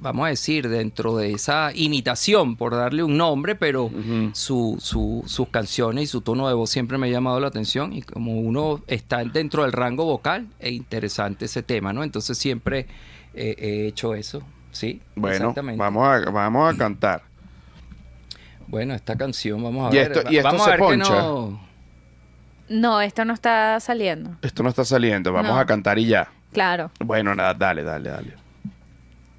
vamos a decir, dentro de esa imitación, por darle un nombre, pero Ujú. su, su- sus canciones y su tono de voz siempre me ha llamado la atención y como uno está dentro del rango vocal, es interesante ese tema, ¿no? Entonces siempre eh, he hecho eso, ¿sí? Bueno, Exactamente. vamos a, vamos a cantar. Bueno, esta canción, vamos a Y ver. esto- y esto vamos se a ver que no... No, esto no está saliendo. Esto no está saliendo. Vamos No. a cantar y ya. Claro. Bueno, nada, dale, dale, dale.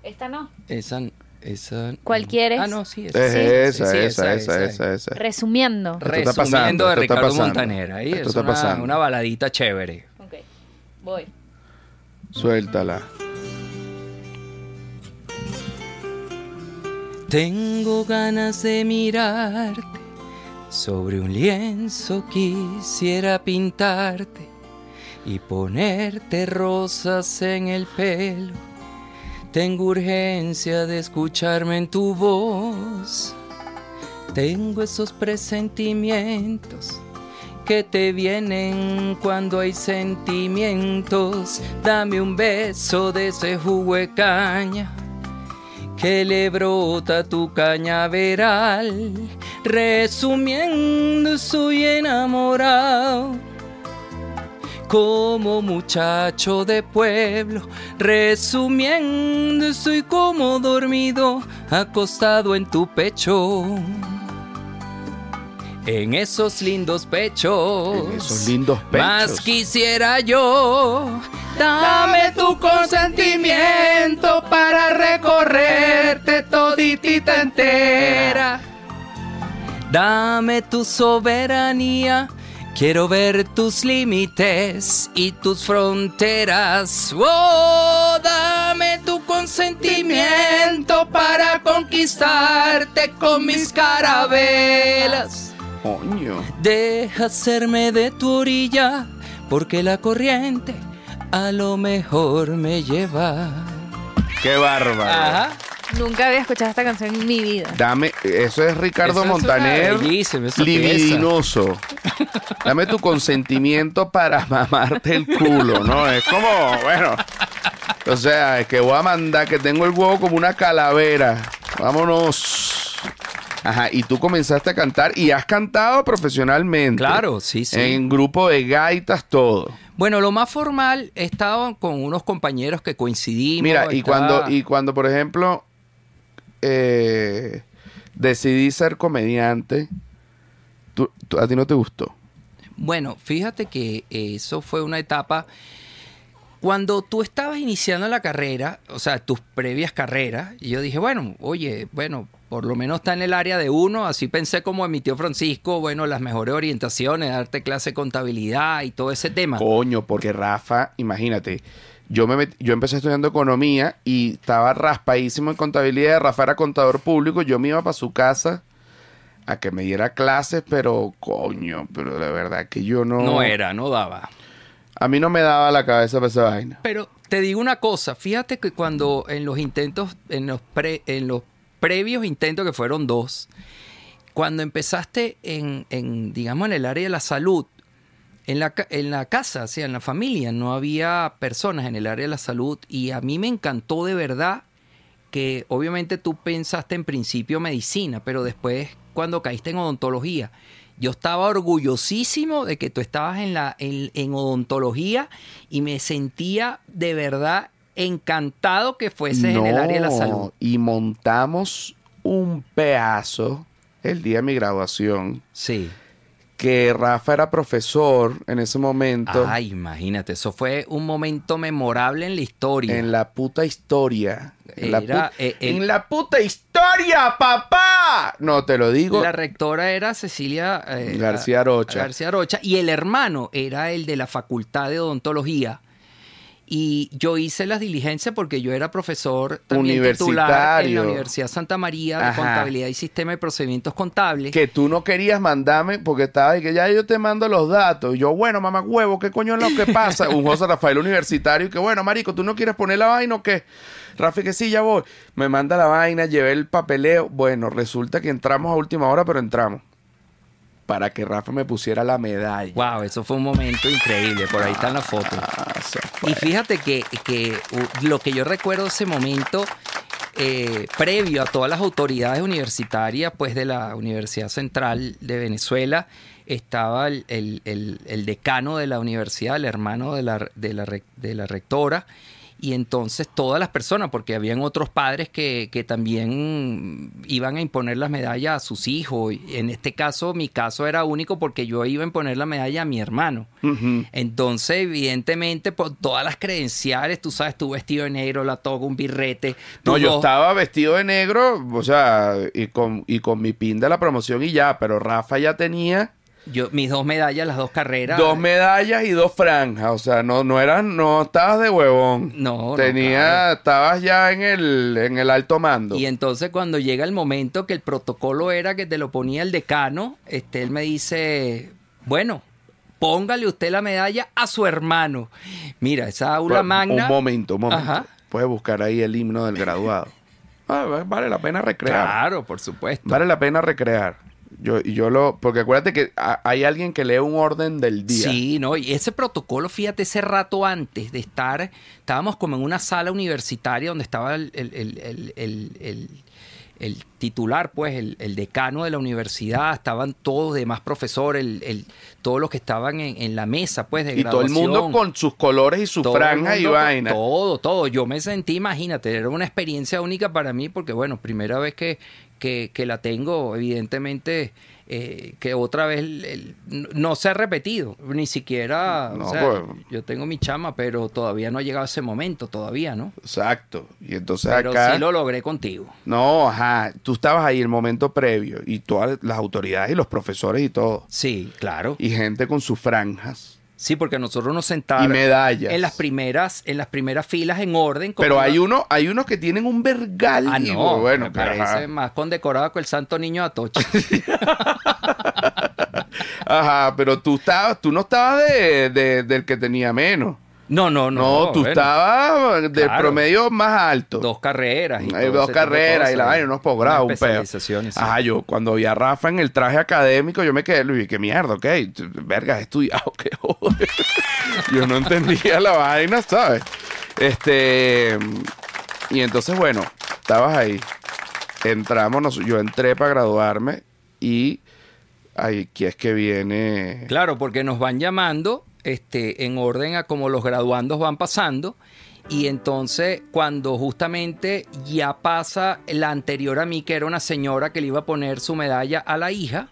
Esta no. Esa, esa... ¿Cuál quieres? Ah, no, sí, Es esa. sí, esa, sí, esa, esa, esa, esa. Resumiendo. Esto está pasando, Resumiendo de esto está Ricardo pasando. Montaner. Ahí Esto es está una, pasando. una baladita chévere. Ok. Voy. Suéltala. Tengo ganas de mirarte, sobre un lienzo quisiera pintarte y ponerte rosas en el pelo. Tengo urgencia de escucharme en tu voz. Tengo esos presentimientos que te vienen cuando hay sentimientos. Dame un beso de ese jugo de caña que le brota tu cañaveral. Resumiendo, soy enamorado. Como muchacho de pueblo, resumiendo, estoy como dormido, acostado en tu pecho. En esos lindos pechos. En esos lindos pechos. Más quisiera yo. Dame tu consentimiento para recorrerte toditita entera. Dame tu soberanía. Quiero ver tus límites y tus fronteras. Oh, dame tu consentimiento para conquistarte con mis carabelas. Coño. Deja hacerme de tu orilla, porque la corriente a lo mejor me lleva. Qué bárbaro. Nunca había escuchado esta canción en mi vida. Dame, eso es Ricardo Eso es una Montaner. bellísima, esa libidinoso. Dame tu consentimiento para mamarte el culo, ¿no? Es como, bueno. O sea, es que voy a mandar que tengo el huevo como una calavera. Vámonos. Ajá, y tú comenzaste a cantar y has cantado profesionalmente. Claro, sí, sí. En grupo de gaitas, todo. Bueno, lo más formal, estaba con unos compañeros que coincidimos. Mira, y estaba- cuando, y cuando, por ejemplo, eh, decidí ser comediante, tú- tú- ¿a ti no te gustó? Bueno, fíjate que eso fue una etapa. Cuando tú estabas iniciando la carrera, o sea, tus previas carreras, y yo dije, bueno, oye, bueno, por lo menos está en el área de uno, así pensé como en mi tío Francisco, bueno, las mejores orientaciones, darte clase de contabilidad y todo ese tema. Coño, porque Rafa, imagínate, yo me met- yo empecé estudiando economía y estaba raspadísimo en contabilidad. Rafa era contador público, yo me iba para su casa a que me diera clases, pero coño, pero de verdad que yo no. No era, no daba. A mí no me daba la cabeza para esa vaina. Pero te digo una cosa, fíjate que cuando en los intentos, en los, pre- en los previos intentos que fueron dos, cuando empezaste en, en, digamos, en el área de la salud, en la, en la casa, o sea, en la familia, no había personas en el área de la salud y a mí me encantó de verdad que obviamente tú pensaste en principio medicina, pero después cuando caíste en odontología, yo estaba orgullosísimo de que tú estabas en, la, en, en odontología y me sentía de verdad encantado que fueses en el área de la No, salud. Y montamos un pedazo el día de mi graduación. Sí. Que Rafa era profesor en ese momento. Ay, imagínate, eso fue un momento memorable en la historia. En la puta historia. En, la, pu- eh, el- en la puta historia, papá. No, te lo digo. La rectora era Cecilia eh, García. García Arocha y el hermano era el de la Facultad de Odontología. Y yo hice las diligencias porque yo era profesor también titular en la Universidad Santa María de Ajá. Contabilidad y Sistema de Procedimientos Contables. Que tú no querías mandarme porque estaba y que ya yo te mando los datos. Y yo, bueno, mamá huevo, ¿qué coño es lo que pasa? Un José Rafael universitario y que, bueno, marico, ¿tú no quieres poner la vaina o qué? Rafi, que sí, ya voy. Me manda la vaina, llevé el papeleo. Bueno, resulta que entramos a última hora, pero entramos. Para que Rafa me pusiera la medalla. Wow, eso fue un momento increíble. Por ahí están las fotos. Ah, fue. Y fíjate que, que, lo que yo recuerdo ese momento, eh, previo a todas las autoridades universitarias, pues de la Universidad Central de Venezuela, estaba el, el- el- el decano de la universidad, el hermano de la, de la, rec- de la rectora, y entonces todas las personas, porque habían otros padres que, que también iban a imponer las medallas a sus hijos. En este caso, mi caso era único porque yo iba a imponer la medalla a mi hermano. Entonces, evidentemente, por todas las credenciales, tú sabes, tu vestido de negro, la toga, un birrete. No, yo dos- estaba vestido de negro, o sea, y con, y con mi pin de la promoción y ya, pero Rafa ya tenía yo, mis dos medallas, las dos carreras. dos medallas y dos franjas, o sea, no, no eran, no estabas de huevón. No, no, Tenía, claro. estabas ya en el, en el alto mando. Y entonces cuando llega el momento que el protocolo era que te lo ponía el decano, este, él me dice, bueno, póngale usted la medalla a su hermano. Mira, esa aula Pero, magna. Un momento, un momento. Ajá. Puedes buscar ahí el himno del graduado. Ah, va- vale la pena recrear. Claro, por supuesto. Vale la pena recrear. Yo, yo lo, porque acuérdate que a- hay alguien que lee un orden del día. Sí, ¿no? Y ese protocolo, fíjate, ese rato antes de estar, estábamos como en una sala universitaria donde estaba el, el- el- el- el- titular, pues, el, el decano de la universidad, estaban todos los demás profesores, el, el- todos los que estaban en, en la mesa, pues, de Y todo el mundo con sus colores y su Todo franja y mundo vaina. Todo, todo. Yo me sentí, imagínate, era una experiencia única para mí porque, bueno, primera vez que, que, que la tengo, evidentemente, eh, que otra vez el- el- no se ha repetido, ni siquiera, No, o sea, pues. yo tengo mi chama, pero todavía no ha llegado ese momento, todavía, ¿no? Exacto. Y entonces Pero acá. sí lo logré contigo. No, ajá. Tú estabas ahí el momento previo. Y todas las autoridades y los profesores y todo. Sí, claro. Y gente con sus franjas. Sí, porque nosotros nos sentamos Y medallas. en las primeras, en las primeras filas en orden. Pero una- hay uno, hay unos que tienen un vergal. Ah, no, bueno, me pero, parece ajá. más condecorado que el santo niño Atocha. Ajá, pero tú estabas, tú no estabas de, de- del que tenía menos. No, no, No, no. tú bueno, estabas del claro. promedio más alto. Dos carreras. y Hay ese dos carreras y la vaina, unos posgrados, un sí. Ajá, yo cuando vi a Rafa en el traje académico, yo me quedé, Luis, qué mierda, ok, verga, has estudiado, qué joder. yo no entendía la vaina, ¿sabes? Este, y entonces, bueno, estabas ahí, entramos, yo entré para graduarme y aquí es que viene... Claro, porque nos van llamando este, en orden a como los graduandos van pasando. Y entonces, cuando justamente ya pasa la anterior a mí, que era una señora que le iba a poner su medalla a la hija,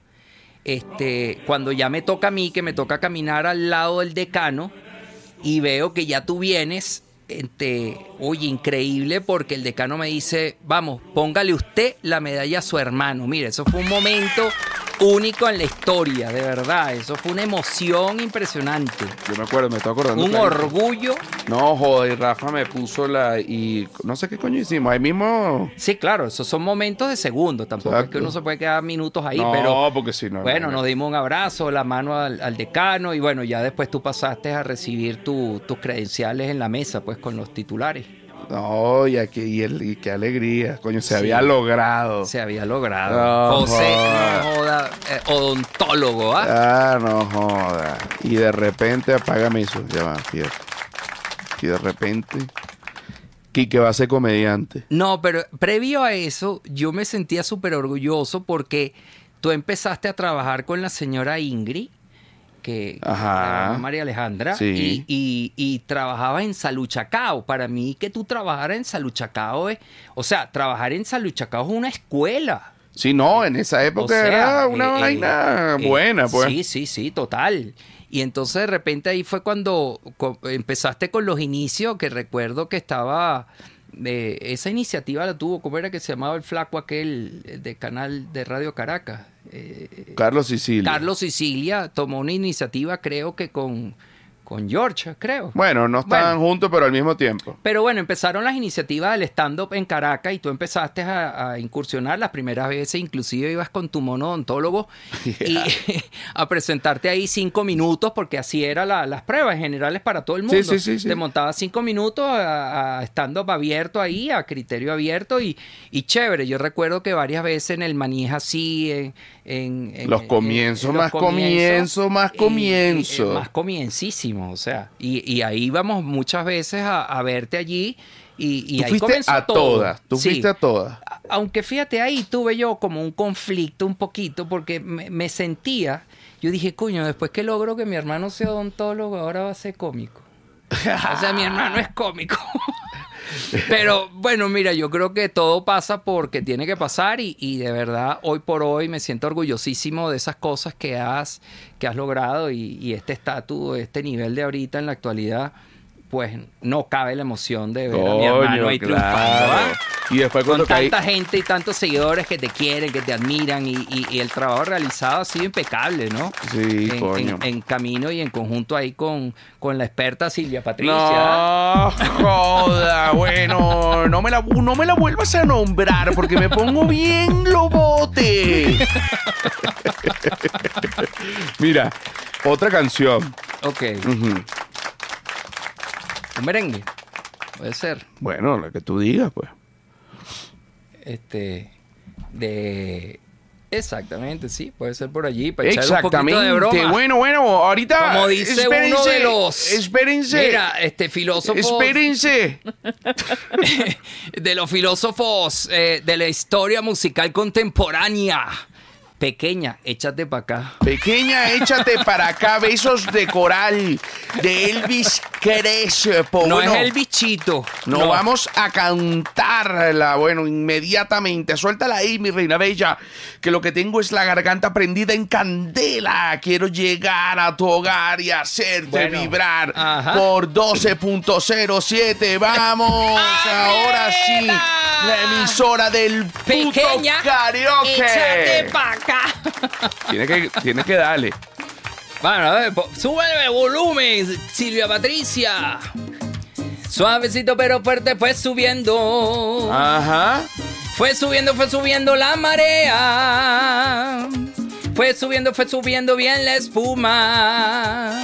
este, cuando ya me toca a mí, que me toca caminar al lado del decano, y veo que ya tú vienes, este, oye, increíble, porque el decano me dice, vamos, póngale usted la medalla a su hermano. Mire, eso fue un momento único en la historia, de verdad. Eso fue una emoción impresionante. Yo me acuerdo, me estoy acordando. Un clarito. orgullo. No, joder, y Rafa me puso la. Y no sé qué coño hicimos. Ahí mismo. Sí, claro, esos son momentos de segundo. Tampoco es que uno se puede quedar minutos ahí, no, pero. porque si no. Bueno, no, nos dimos un abrazo, la mano al, al decano y bueno, ya después tú pasaste a recibir tu- tus credenciales en la mesa, pues con los titulares. No, y, aquí, y, el- y qué alegría. Coño, se Sí. había logrado. Se había logrado. No José, joda. no joda, eh, odontólogo, ¿ah? Ah, no joda. Y de repente, apágame eso. Ya va, fíjate. Y de repente. Quique va a ser comediante. No, pero previo a eso, yo me sentía súper orgulloso porque tú empezaste a trabajar con la señora Ingrid, que Ajá. María Alejandra, Sí. y, y, y trabajabas en Saluchacao. Para mí, que tú trabajaras en Saluchacao es, o sea, trabajar en Saluchacao es una escuela. Sí, no, en esa época O sea, era una eh, vaina eh, buena, pues. Sí, sí, sí, total. Y entonces de repente ahí fue cuando empezaste con los inicios, que recuerdo que estaba... eh, esa iniciativa la tuvo, ¿cómo era que se llamaba el flaco aquel eh, de canal de Radio Caracas? Eh, Carlos Sicilia. Carlos Sicilia tomó una iniciativa, creo que con, con George, creo. Bueno, no estaban juntos, pero al mismo tiempo. Pero bueno, empezaron las iniciativas del stand-up en Caracas y tú empezaste a, a incursionar las primeras veces, inclusive ibas con tu mono odontólogo y a presentarte ahí cinco minutos, porque así eran las pruebas generales para todo el mundo. Sí, sí, sí, sí. Te montabas cinco minutos a, a stand-up abierto ahí, a criterio abierto y, y chévere. Yo recuerdo que varias veces en el manija así, en... en- en- Los en- comienzos, en los más comienzo, más y- y- comienzo. más comiencísimo, o sea, y, y ahí íbamos muchas veces a, a verte allí y, y Tú ahí fuiste comenzó a todo. todas. Tú Sí. fuiste a todas. Aunque fíjate, ahí tuve yo como un conflicto un poquito porque me, me sentía, yo dije, coño, después que logro que mi hermano sea odontólogo, ahora va a ser cómico. o sea, mi hermano es cómico. Pero bueno, mira, yo creo que todo pasa porque tiene que pasar y, y de verdad hoy por hoy me siento orgullosísimo de esas cosas que has, que has logrado y, y este estatus, este nivel de ahorita en la actualidad, pues no cabe la emoción de ver a mi hermano ahí triunfando. ¿ah? Y después Con cuando caí, tanta gente y tantos seguidores que te quieren, que te admiran y, y- y el trabajo realizado ha sido impecable, ¿no? Sí, en, coño. en- en camino y en conjunto ahí con, con la experta Silvia Patricia. No, joda, bueno, no me, la, no me la vuelvas a nombrar porque me pongo bien lobote. Mira, otra canción. Ok, Ujú. Un merengue. Puede ser. Bueno, la que tú digas, pues. Este. De. Exactamente, sí, puede ser por allí. Para echar un poquito de Exactamente. broma. Bueno, bueno, ahorita. Como dice uno de los. Espérense. Mira, este filósofo. Espérense. de los filósofos eh, de la historia musical contemporánea. Pequeña, échate para acá. Pequeña, échate para acá. Besos de coral de Elvis Crespo. No Bueno, es el bichito. No, vamos a cantarla, bueno, inmediatamente. Suéltala ahí, mi reina bella, que lo que tengo es la garganta prendida en candela. Quiero llegar a tu hogar y hacerte Bueno, vibrar ajá. por 12.07. Vamos, ahora sí, la emisora del puto Pequeña, karaoke. échate para acá. Tiene que, tiene que darle. Bueno, a ver, el volumen, Silvia Patricia. Suavecito pero fuerte fue subiendo. Ajá. Fue subiendo, fue subiendo la marea. Fue subiendo, fue subiendo bien la espuma.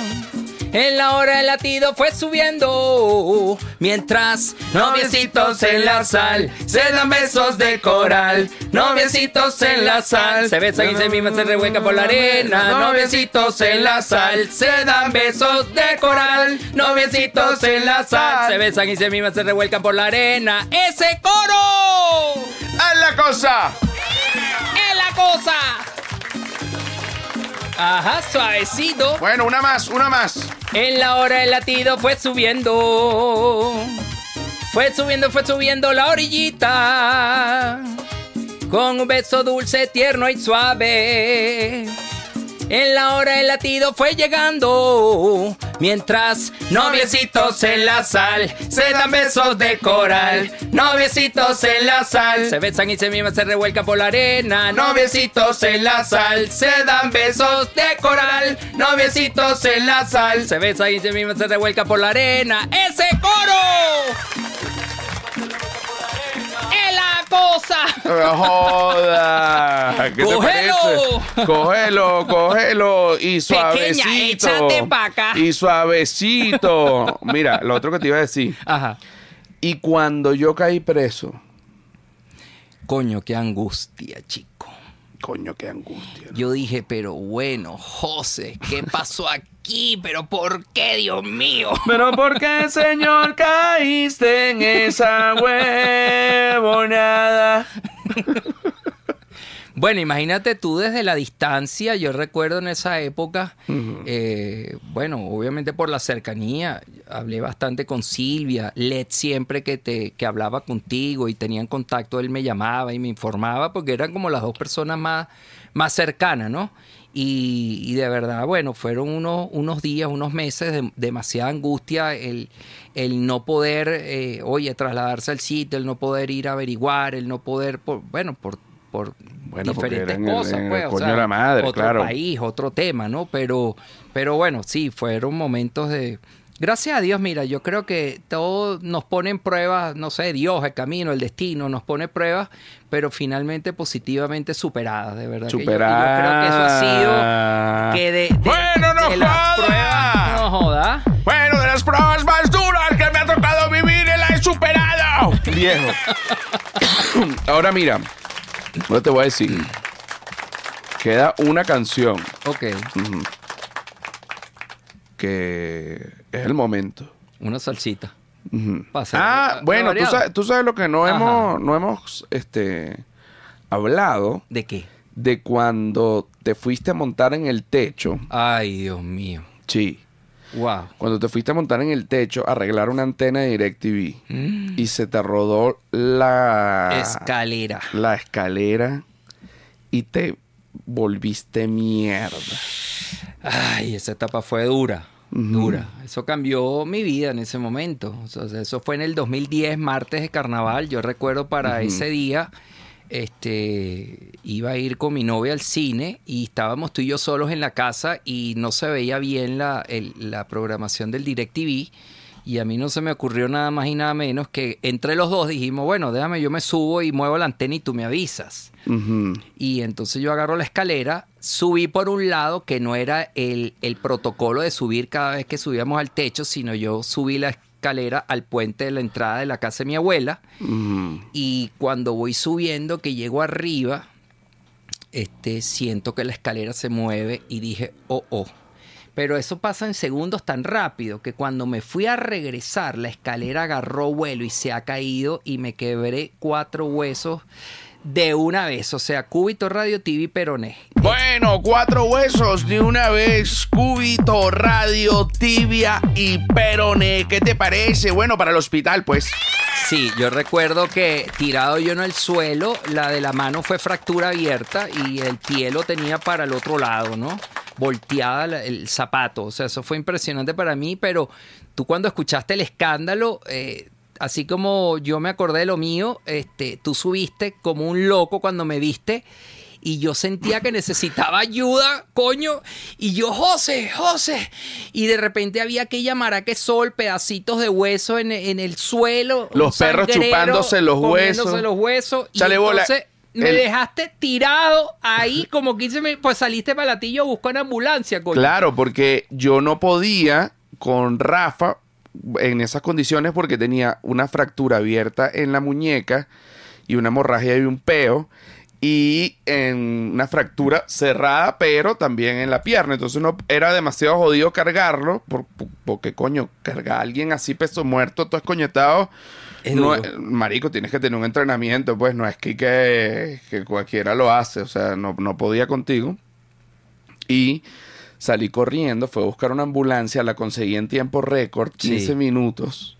En la hora del latido fue subiendo. Mientras noviecitos en la sal se dan besos de coral. Noviecitos en la sal se besan y se miman, se revuelcan por la arena. Noviecitos en la sal se dan besos de coral. Noviecitos en la sal se besan y se miman, se revuelcan por la arena. ¡Ese coro! ¡Haz la cosa! ¡Es la cosa! Ajá, suavecito. Bueno, una más, una más. En la hora del latido fue subiendo. Fue subiendo, fue subiendo la orillita. Con un beso dulce, tierno y suave. En la hora del latido fue llegando. Mientras noviecitos en la sal se dan besos de coral. Noviecitos en la sal se besan y se miman, se revuelcan por la arena. Noviecitos en la sal se dan besos de coral. Noviecitos en la sal se besan y se miman, se revuelcan por la arena. ¡Ese coro! ¡Es la cosa! No Joda. ¿Qué te Cógelo. Cógelo, cógelo. Y suavecito. échate pa' acá. Y suavecito. Mira, lo otro que te iba a decir. Ajá. Y cuando yo caí preso, Coño, qué angustia, chico. coño, qué angustia. ¿no? Yo dije, pero bueno, José, ¿qué pasó aquí? ¿Pero por qué, Dios mío? Pero ¿por qué, señor, caíste en esa huevonada? Bueno, imagínate tú desde la distancia, yo recuerdo en esa época, eh, bueno, obviamente por la cercanía, hablé bastante con Silvia, Led siempre que, te, que hablaba contigo y tenían contacto, él me llamaba y me informaba porque eran como las dos personas más, más cercanas, ¿no? Y, y de verdad, bueno, fueron unos, unos días, unos meses de demasiada angustia el, el no poder, eh, oye, trasladarse al sitio, el no poder ir a averiguar, el no poder, por, bueno, por, por Bueno, diferentes el- cosas, el pues, o sea, la madre, otro claro. país, otro tema, ¿no? Pero, pero bueno, sí, fueron momentos de... Gracias a Dios, mira, yo creo que todo nos pone en pruebas, no sé, Dios, el camino, el destino, nos pone pruebas, pero finalmente positivamente superadas, de verdad. que yo- y yo, creo que eso ha sido que de, de- Bueno, no de las joda. pruebas, no joda. Bueno, de las pruebas más duras que me ha tocado vivir, la he superado. Viejo. Ahora mira, no te voy a decir. Queda una canción Ok, que es el momento. una salsita. Pasa, Ah, ¿ha- bueno, tú sabes, tú sabes lo que no Ajá. hemos, no hemos este, hablado ¿De qué? de cuando te fuiste a montar en el techo. Ay, Dios mío. Sí. Wow. Cuando te fuiste a montar en el techo a arreglar una antena de DirecTV y se te rodó la Escalera. la escalera y te volviste mierda. Ay, esa etapa fue dura, dura. Eso cambió mi vida en ese momento. O sea, eso fue en el 2010, martes de carnaval. Yo recuerdo para ese día, este, iba a ir con mi novia al cine y estábamos tú y yo solos en la casa y no se veía bien la, el- la programación del DirecTV. Y a mí no se me ocurrió nada más y nada menos que entre los dos dijimos, bueno, déjame, yo me subo y muevo la antena y tú me avisas. Y entonces yo agarro la escalera, subí por un lado, que no era el, el protocolo de subir cada vez que subíamos al techo, sino yo subí la escalera al puente de la entrada de la casa de mi abuela. Y cuando voy subiendo, que llego arriba, este, siento que la escalera se mueve y dije, oh, oh. Pero eso pasa en segundos tan rápido que cuando me fui a regresar, la escalera agarró vuelo y se ha caído y me quebré cuatro huesos de una vez. O sea, cúbito, radio, TV, peroné. Bueno, cuatro huesos de una vez, cúbito, radio, tibia y peroné. ¿Qué te parece? Bueno, para el hospital, pues. Sí, yo recuerdo que tirado yo en el suelo, la de la mano fue fractura abierta y el pie lo tenía para el otro lado, ¿no? Volteada la- el zapato. O sea, eso fue impresionante para mí, pero tú cuando escuchaste el escándalo, eh, así como yo me acordé de lo mío, este, tú subiste como un loco cuando me viste. Y yo sentía que necesitaba ayuda, coño. Y yo, José, José. Y de repente había aquella maraque sol, pedacitos de hueso en, en el suelo. Los perros chupándose los huesos. los huesos. Y Chale bola, me el- dejaste tirado ahí como 15 minutos. Pues saliste para latillo a buscar una ambulancia, coño. Claro, porque yo no podía con Rafa en esas condiciones porque tenía una fractura abierta en la muñeca y una hemorragia y un peo y en una fractura cerrada pero también en la pierna entonces no era demasiado jodido cargarlo por- por- porque coño cargar a alguien así peso muerto todo escoñetado Es no, marico tienes que tener un entrenamiento pues no es que, que, que cualquiera lo hace o sea no, no podía contigo y salí corriendo, fue a buscar una ambulancia, la conseguí en tiempo récord, 15 Sí. minutos.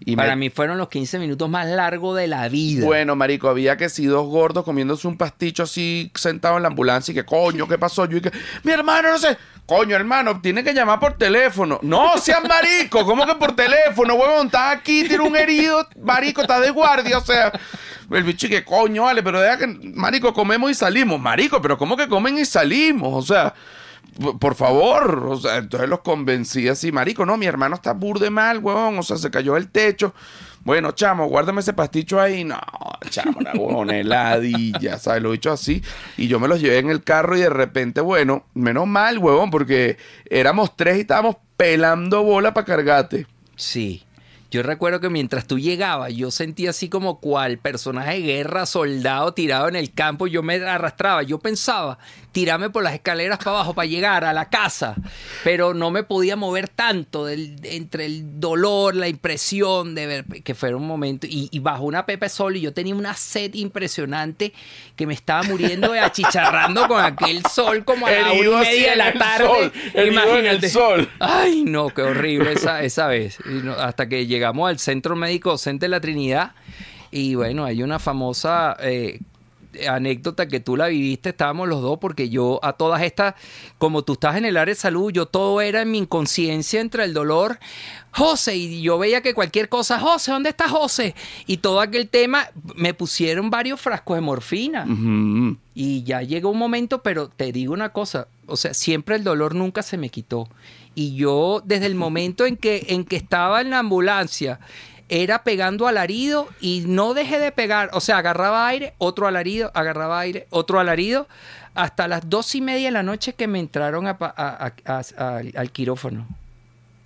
Y Para me- mí fueron los 15 minutos más largos de la vida. Bueno, marico, había que si dos gordos comiéndose un pasticho así sentado en la ambulancia y que, coño, ¿qué pasó? Yo y que, mi hermano, no sé. Coño, hermano, tiene que llamar por teléfono. No, seas marico, ¿cómo que por teléfono, huevón? Estás aquí, tiene un herido, marico, estás de guardia, o sea. El bicho y que, coño, vale, pero deja que, marico, comemos y salimos. Marico, pero ¿cómo que comen y salimos? O sea, por favor. O sea, entonces los convencí así, marico, no, mi hermano está burde mal, huevón, o sea, se cayó del techo. Bueno, chamo, guárdame ese pasticho ahí. No, chamo, una huevón, heladilla, ¿sabes? Lo he dicho así. Y yo me los llevé en el carro y de repente, bueno, menos mal, huevón, porque éramos tres y estábamos pelando bola para cargarte. Sí. Yo recuerdo que mientras tú llegabas, yo sentía así como cual personaje de guerra, soldado tirado en el campo, yo me arrastraba. Yo pensaba tirarme por las escaleras para abajo para llegar a la casa, pero no me podía mover tanto del- entre el dolor, la impresión de ver que fuera un momento. Y, y bajo una pepe sol, y yo tenía una sed impresionante que me estaba muriendo de achicharrando con aquel sol como a la una y media de la el tarde. sol, en el sol. Ay, no, qué horrible esa, esa vez. No- hasta que llegamos al Centro Médico Docente de la Trinidad. Y bueno, hay una famosa eh, anécdota que tú la viviste, estábamos los dos, porque yo a todas estas, como tú estás en el área de salud, yo todo era en mi inconsciencia entre el dolor. José, y yo veía que cualquier cosa, José, ¿dónde está José? Y todo aquel tema, me pusieron varios frascos de morfina. Y ya llegó un momento, pero te digo una cosa, o sea, siempre el dolor nunca se me quitó. Y yo desde el momento en que, en que estaba en la ambulancia, era pegando alarido y no dejé de pegar, o sea, agarraba aire, otro alarido, agarraba aire, otro alarido, hasta las dos y media de la noche que me entraron a pa- a- a- a- al- quirófano.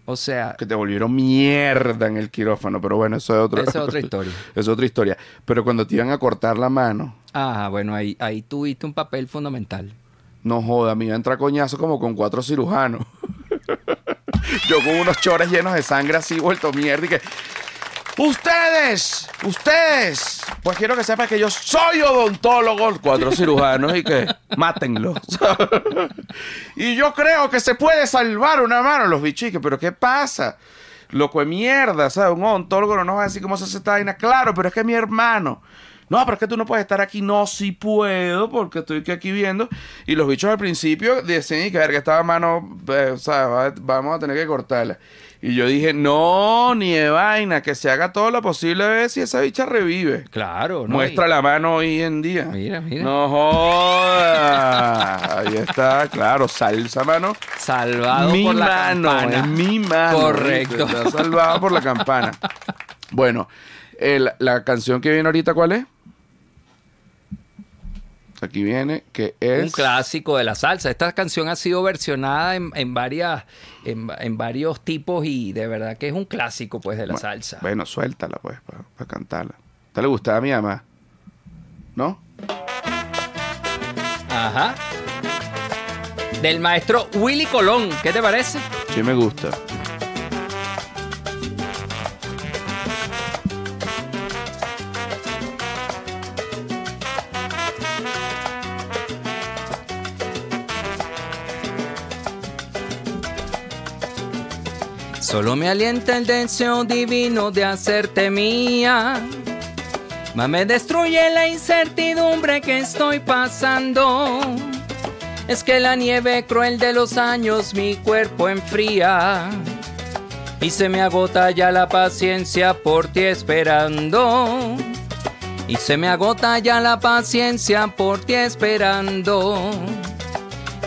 O sea, que te volvieron mierda en el quirófano, pero bueno, eso es otra, Esa es otra historia. es otra historia. Pero cuando te iban a cortar la mano, ah, bueno, ahí, ahí tuviste un papel fundamental. no joda, me iba a entrar coñazo como con cuatro cirujanos. Yo con unos chores llenos de sangre así, vuelto mierda y que... Ustedes, ustedes, pues quiero que sepan que yo soy odontólogo, cuatro cirujanos y que mátenlo. y yo creo que se puede salvar una mano, los bichiques, pero ¿qué pasa? Loco de mierda, ¿sabes? Un odontólogo no nos va a decir cómo se hace esta vaina. Claro, pero es que mi hermano. No, pero es que tú no puedes estar aquí. No, sí puedo, porque estoy aquí viendo. Y los bichos al principio decían que ver que estaba mano, eh, o sea, va- vamos a tener que cortarla. Y yo dije, no, ni de vaina, que se haga todo lo posible a ver si esa bicha revive. Claro, ¿no? Muestra la mano hoy en día. Mira, mira. No joda. Ahí está, claro, salsa mano. Salvado mi por la mano, campana. es mi mano. Correcto. Está salvado por la campana. Bueno, el- la canción que viene ahorita, ¿cuál es? Aquí viene, que es... Un clásico de la salsa. Esta canción ha sido versionada en, en varias, en, en varios tipos y de verdad que es un clásico pues de la Bueno, salsa. Bueno, suéltala pues, para cantarla. ¿Te le gustaba a mi mamá? ¿No? Ajá. Del maestro Willy Colón. ¿Qué te parece? Sí me gusta. Solo me alienta el deseo divino de hacerte mía. Mas me destruye la incertidumbre que estoy pasando. Es que la nieve cruel de los años mi cuerpo enfría. Y se me agota ya la paciencia por ti esperando. Y se me agota ya la paciencia por ti esperando.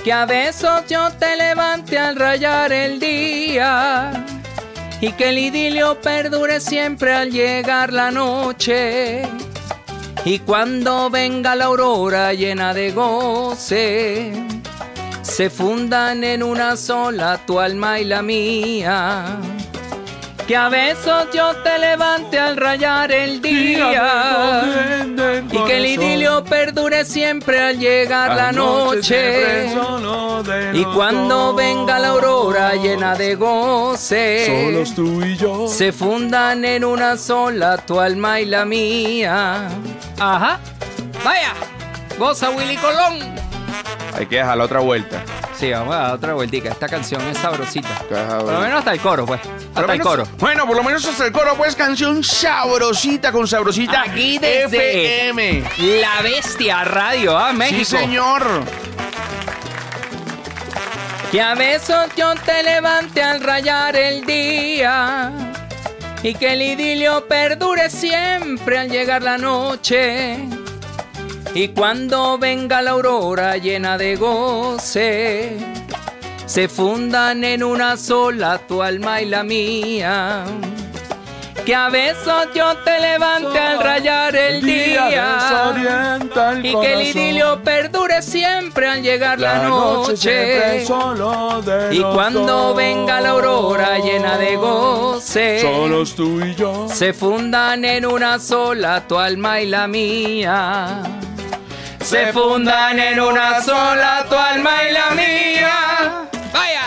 Que a besos yo te levante al rayar el día. Y que el idilio perdure siempre al llegar la noche. Y cuando venga la aurora llena de goce, se fundan en una sola tu alma y la mía. Que a besos yo te levante al rayar el día. Y que el idilio perdure siempre al llegar la noche. Y cuando venga la aurora llena de goce, Solos tú y yo. se fundan en una sola tu alma y la mía. Ajá. Vaya. Goza Willy Colón. Hay que dejar la otra vuelta. Sí, vamos a dar otra vueltita. Esta canción es sabrosita. Por lo menos hasta el coro, pues. Hasta el coro. Bueno, por lo menos hasta el coro, pues canción sabrosita con sabrosita. Aquí desde FM. La Bestia Radio, ¿ah? México. Sí, señor. Que a besos yo te levante al rayar el día. Y que el idilio perdure siempre al llegar la noche. Y cuando venga la aurora llena de goce, se fundan en una sola tu alma y la mía. Que a besos yo te levante al rayar el día. el Y que el idilio perdure siempre al llegar la, noche. solo de Y cuando dos. venga la aurora llena de goce, Solos tú y yo. se fundan en una sola tu alma y la mía. Se fundan en una sola tu alma y la mía. Vaya.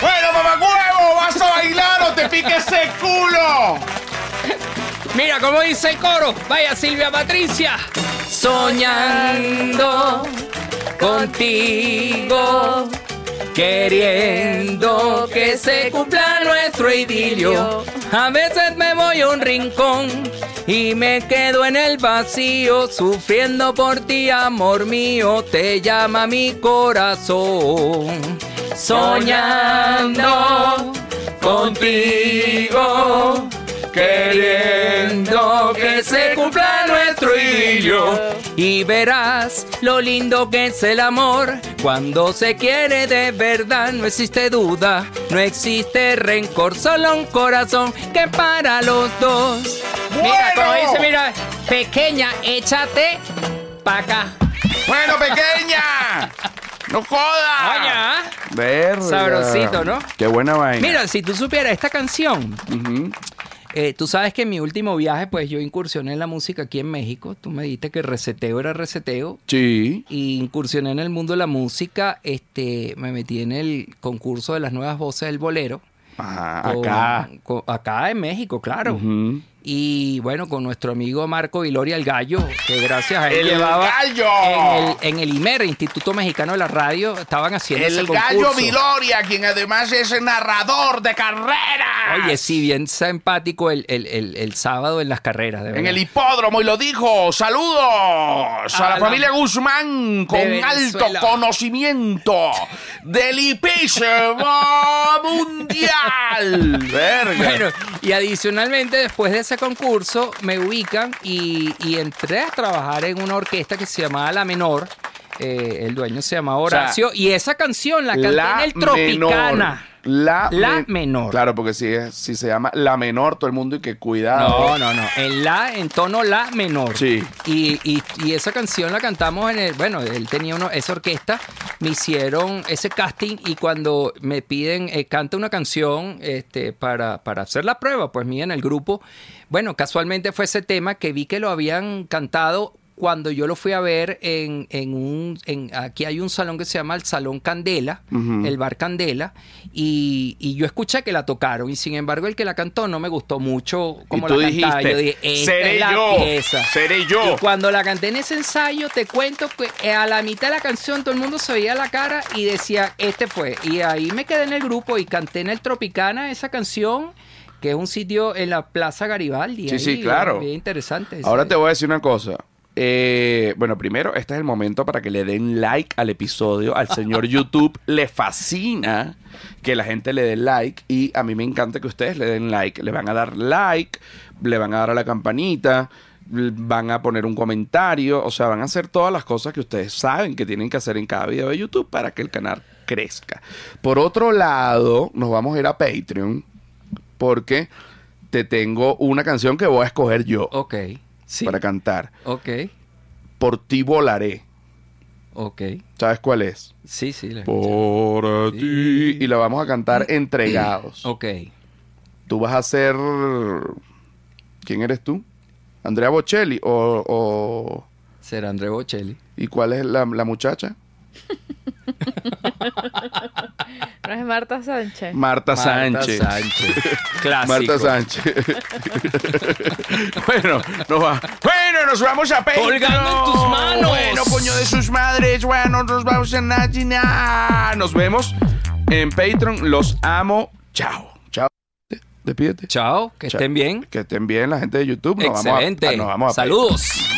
Bueno, mamacuevo, ¿vas a bailar o te pique ese culo? Mira cómo dice el coro. Vaya Silvia Patricia. Soñando contigo. Queriendo que se cumpla nuestro idilio. A veces me voy a un rincón y me quedo en el vacío, sufriendo por ti, amor mío. Te llama mi corazón. Soñando contigo queriendo que se cumpla nuestro idilio. Y verás lo lindo que es el amor cuando se quiere de verdad. No existe duda, no existe rencor, solo un corazón que para los dos. Mira, como dice, mira, pequeña, échate pa' acá. Bueno, pequeña. No jodas. Vaya. Verga. Sabrosito, ¿no? Qué buena vaina. Mira, si tú supieras esta canción. Eh, tú sabes que en mi último viaje, pues yo incursioné en la música aquí en México. Tú me dijiste que reseteo era reseteo. Sí. Y incursioné en el mundo de la música. Este, me metí en el concurso de las nuevas voces del bolero. Con- acá. con- acá en México, claro. Y bueno, con nuestro amigo Marco Viloria el Gallo, que gracias a él ¡El llevaba Gallo! En, el, en el IMER, Instituto Mexicano de la Radio, estaban haciendo ese El concurso. gallo Viloria, quien además es narrador de carreras. Oye, sí, bien simpático el, el- el- el sábado en las carreras, de En el hipódromo y lo dijo. Saludos a, A la, la- familia Guzmán con alto conocimiento del hipismo mundial. Verga. Bueno, y adicionalmente después de ese concurso me ubican y, y entré a trabajar en una orquesta que se llamaba La Menor. Eh, el dueño se llamaba sea, Horacio y esa canción la canté en el Tropicana. menor. La, La men- menor. Claro, porque si, es- si se llama la menor, todo el mundo y que cuidado. No, no, no. En la, en tono la menor. Sí. Y, y- y esa canción la cantamos en el. Bueno, él tenía uno, esa orquesta. Me hicieron ese casting y cuando me piden, eh, canta una canción este, para, para hacer la prueba, pues mía en el grupo. Bueno, casualmente fue ese tema que vi que lo habían cantado cuando yo lo fui a ver en, en un... En, aquí hay un salón que se llama el Salón Candela, el Bar Candela, y, y yo escuché que la tocaron, y sin embargo el que la cantó no me gustó mucho como y tú la cantaba. dijiste, Yo dije, "Esta seré es la yo, pieza". seré yo. Y cuando la canté en ese ensayo, te cuento que eh, a la mitad de la canción todo el mundo se veía la cara y decía, este fue. Y ahí me quedé en el grupo y canté en el Tropicana esa canción, que es un sitio en la Plaza Garibaldi. Sí, ahí, sí, claro. Bien interesante. Ahora te voy a decir una cosa. Eh, bueno, primero, este es el momento para que le den like al episodio. Al señor YouTube le fascina que la gente le dé like y a mí me encanta que ustedes le den like. Le van a dar like, le van a dar a la campanita, van a poner un comentario, o sea, van a hacer todas las cosas que ustedes saben que tienen que hacer en cada video de YouTube para que el canal crezca. Por otro lado, nos vamos a ir a Patreon porque te tengo una canción que voy a escoger yo Ok. Sí. para cantar. Ok. Por ti volaré. Ok. ¿Sabes cuál es? Sí, sí. la. Por Sí. ti. Y la vamos a cantar entregados. Ok. Tú vas a ser... ¿Quién eres tú? ¿Andrea Bocelli? ¿O...? o- Será André Bocelli. ¿Y cuál es la, la muchacha? No es Marta Sánchez. Marta, Marta Sánchez. Sánchez. Clásico. Marta Sánchez. bueno, nos va. Bueno, nos vamos a Patreon. Colgando en tus manos. Bueno, coño de sus madres. Bueno, nos vamos a Nachina. Nos vemos en Patreon. Los amo. Chao. Chao. Despídete. Chao, que Chao. estén bien. Que estén bien la gente de YouTube. Nos Excelente. Vamos a, nos vamos a Saludos.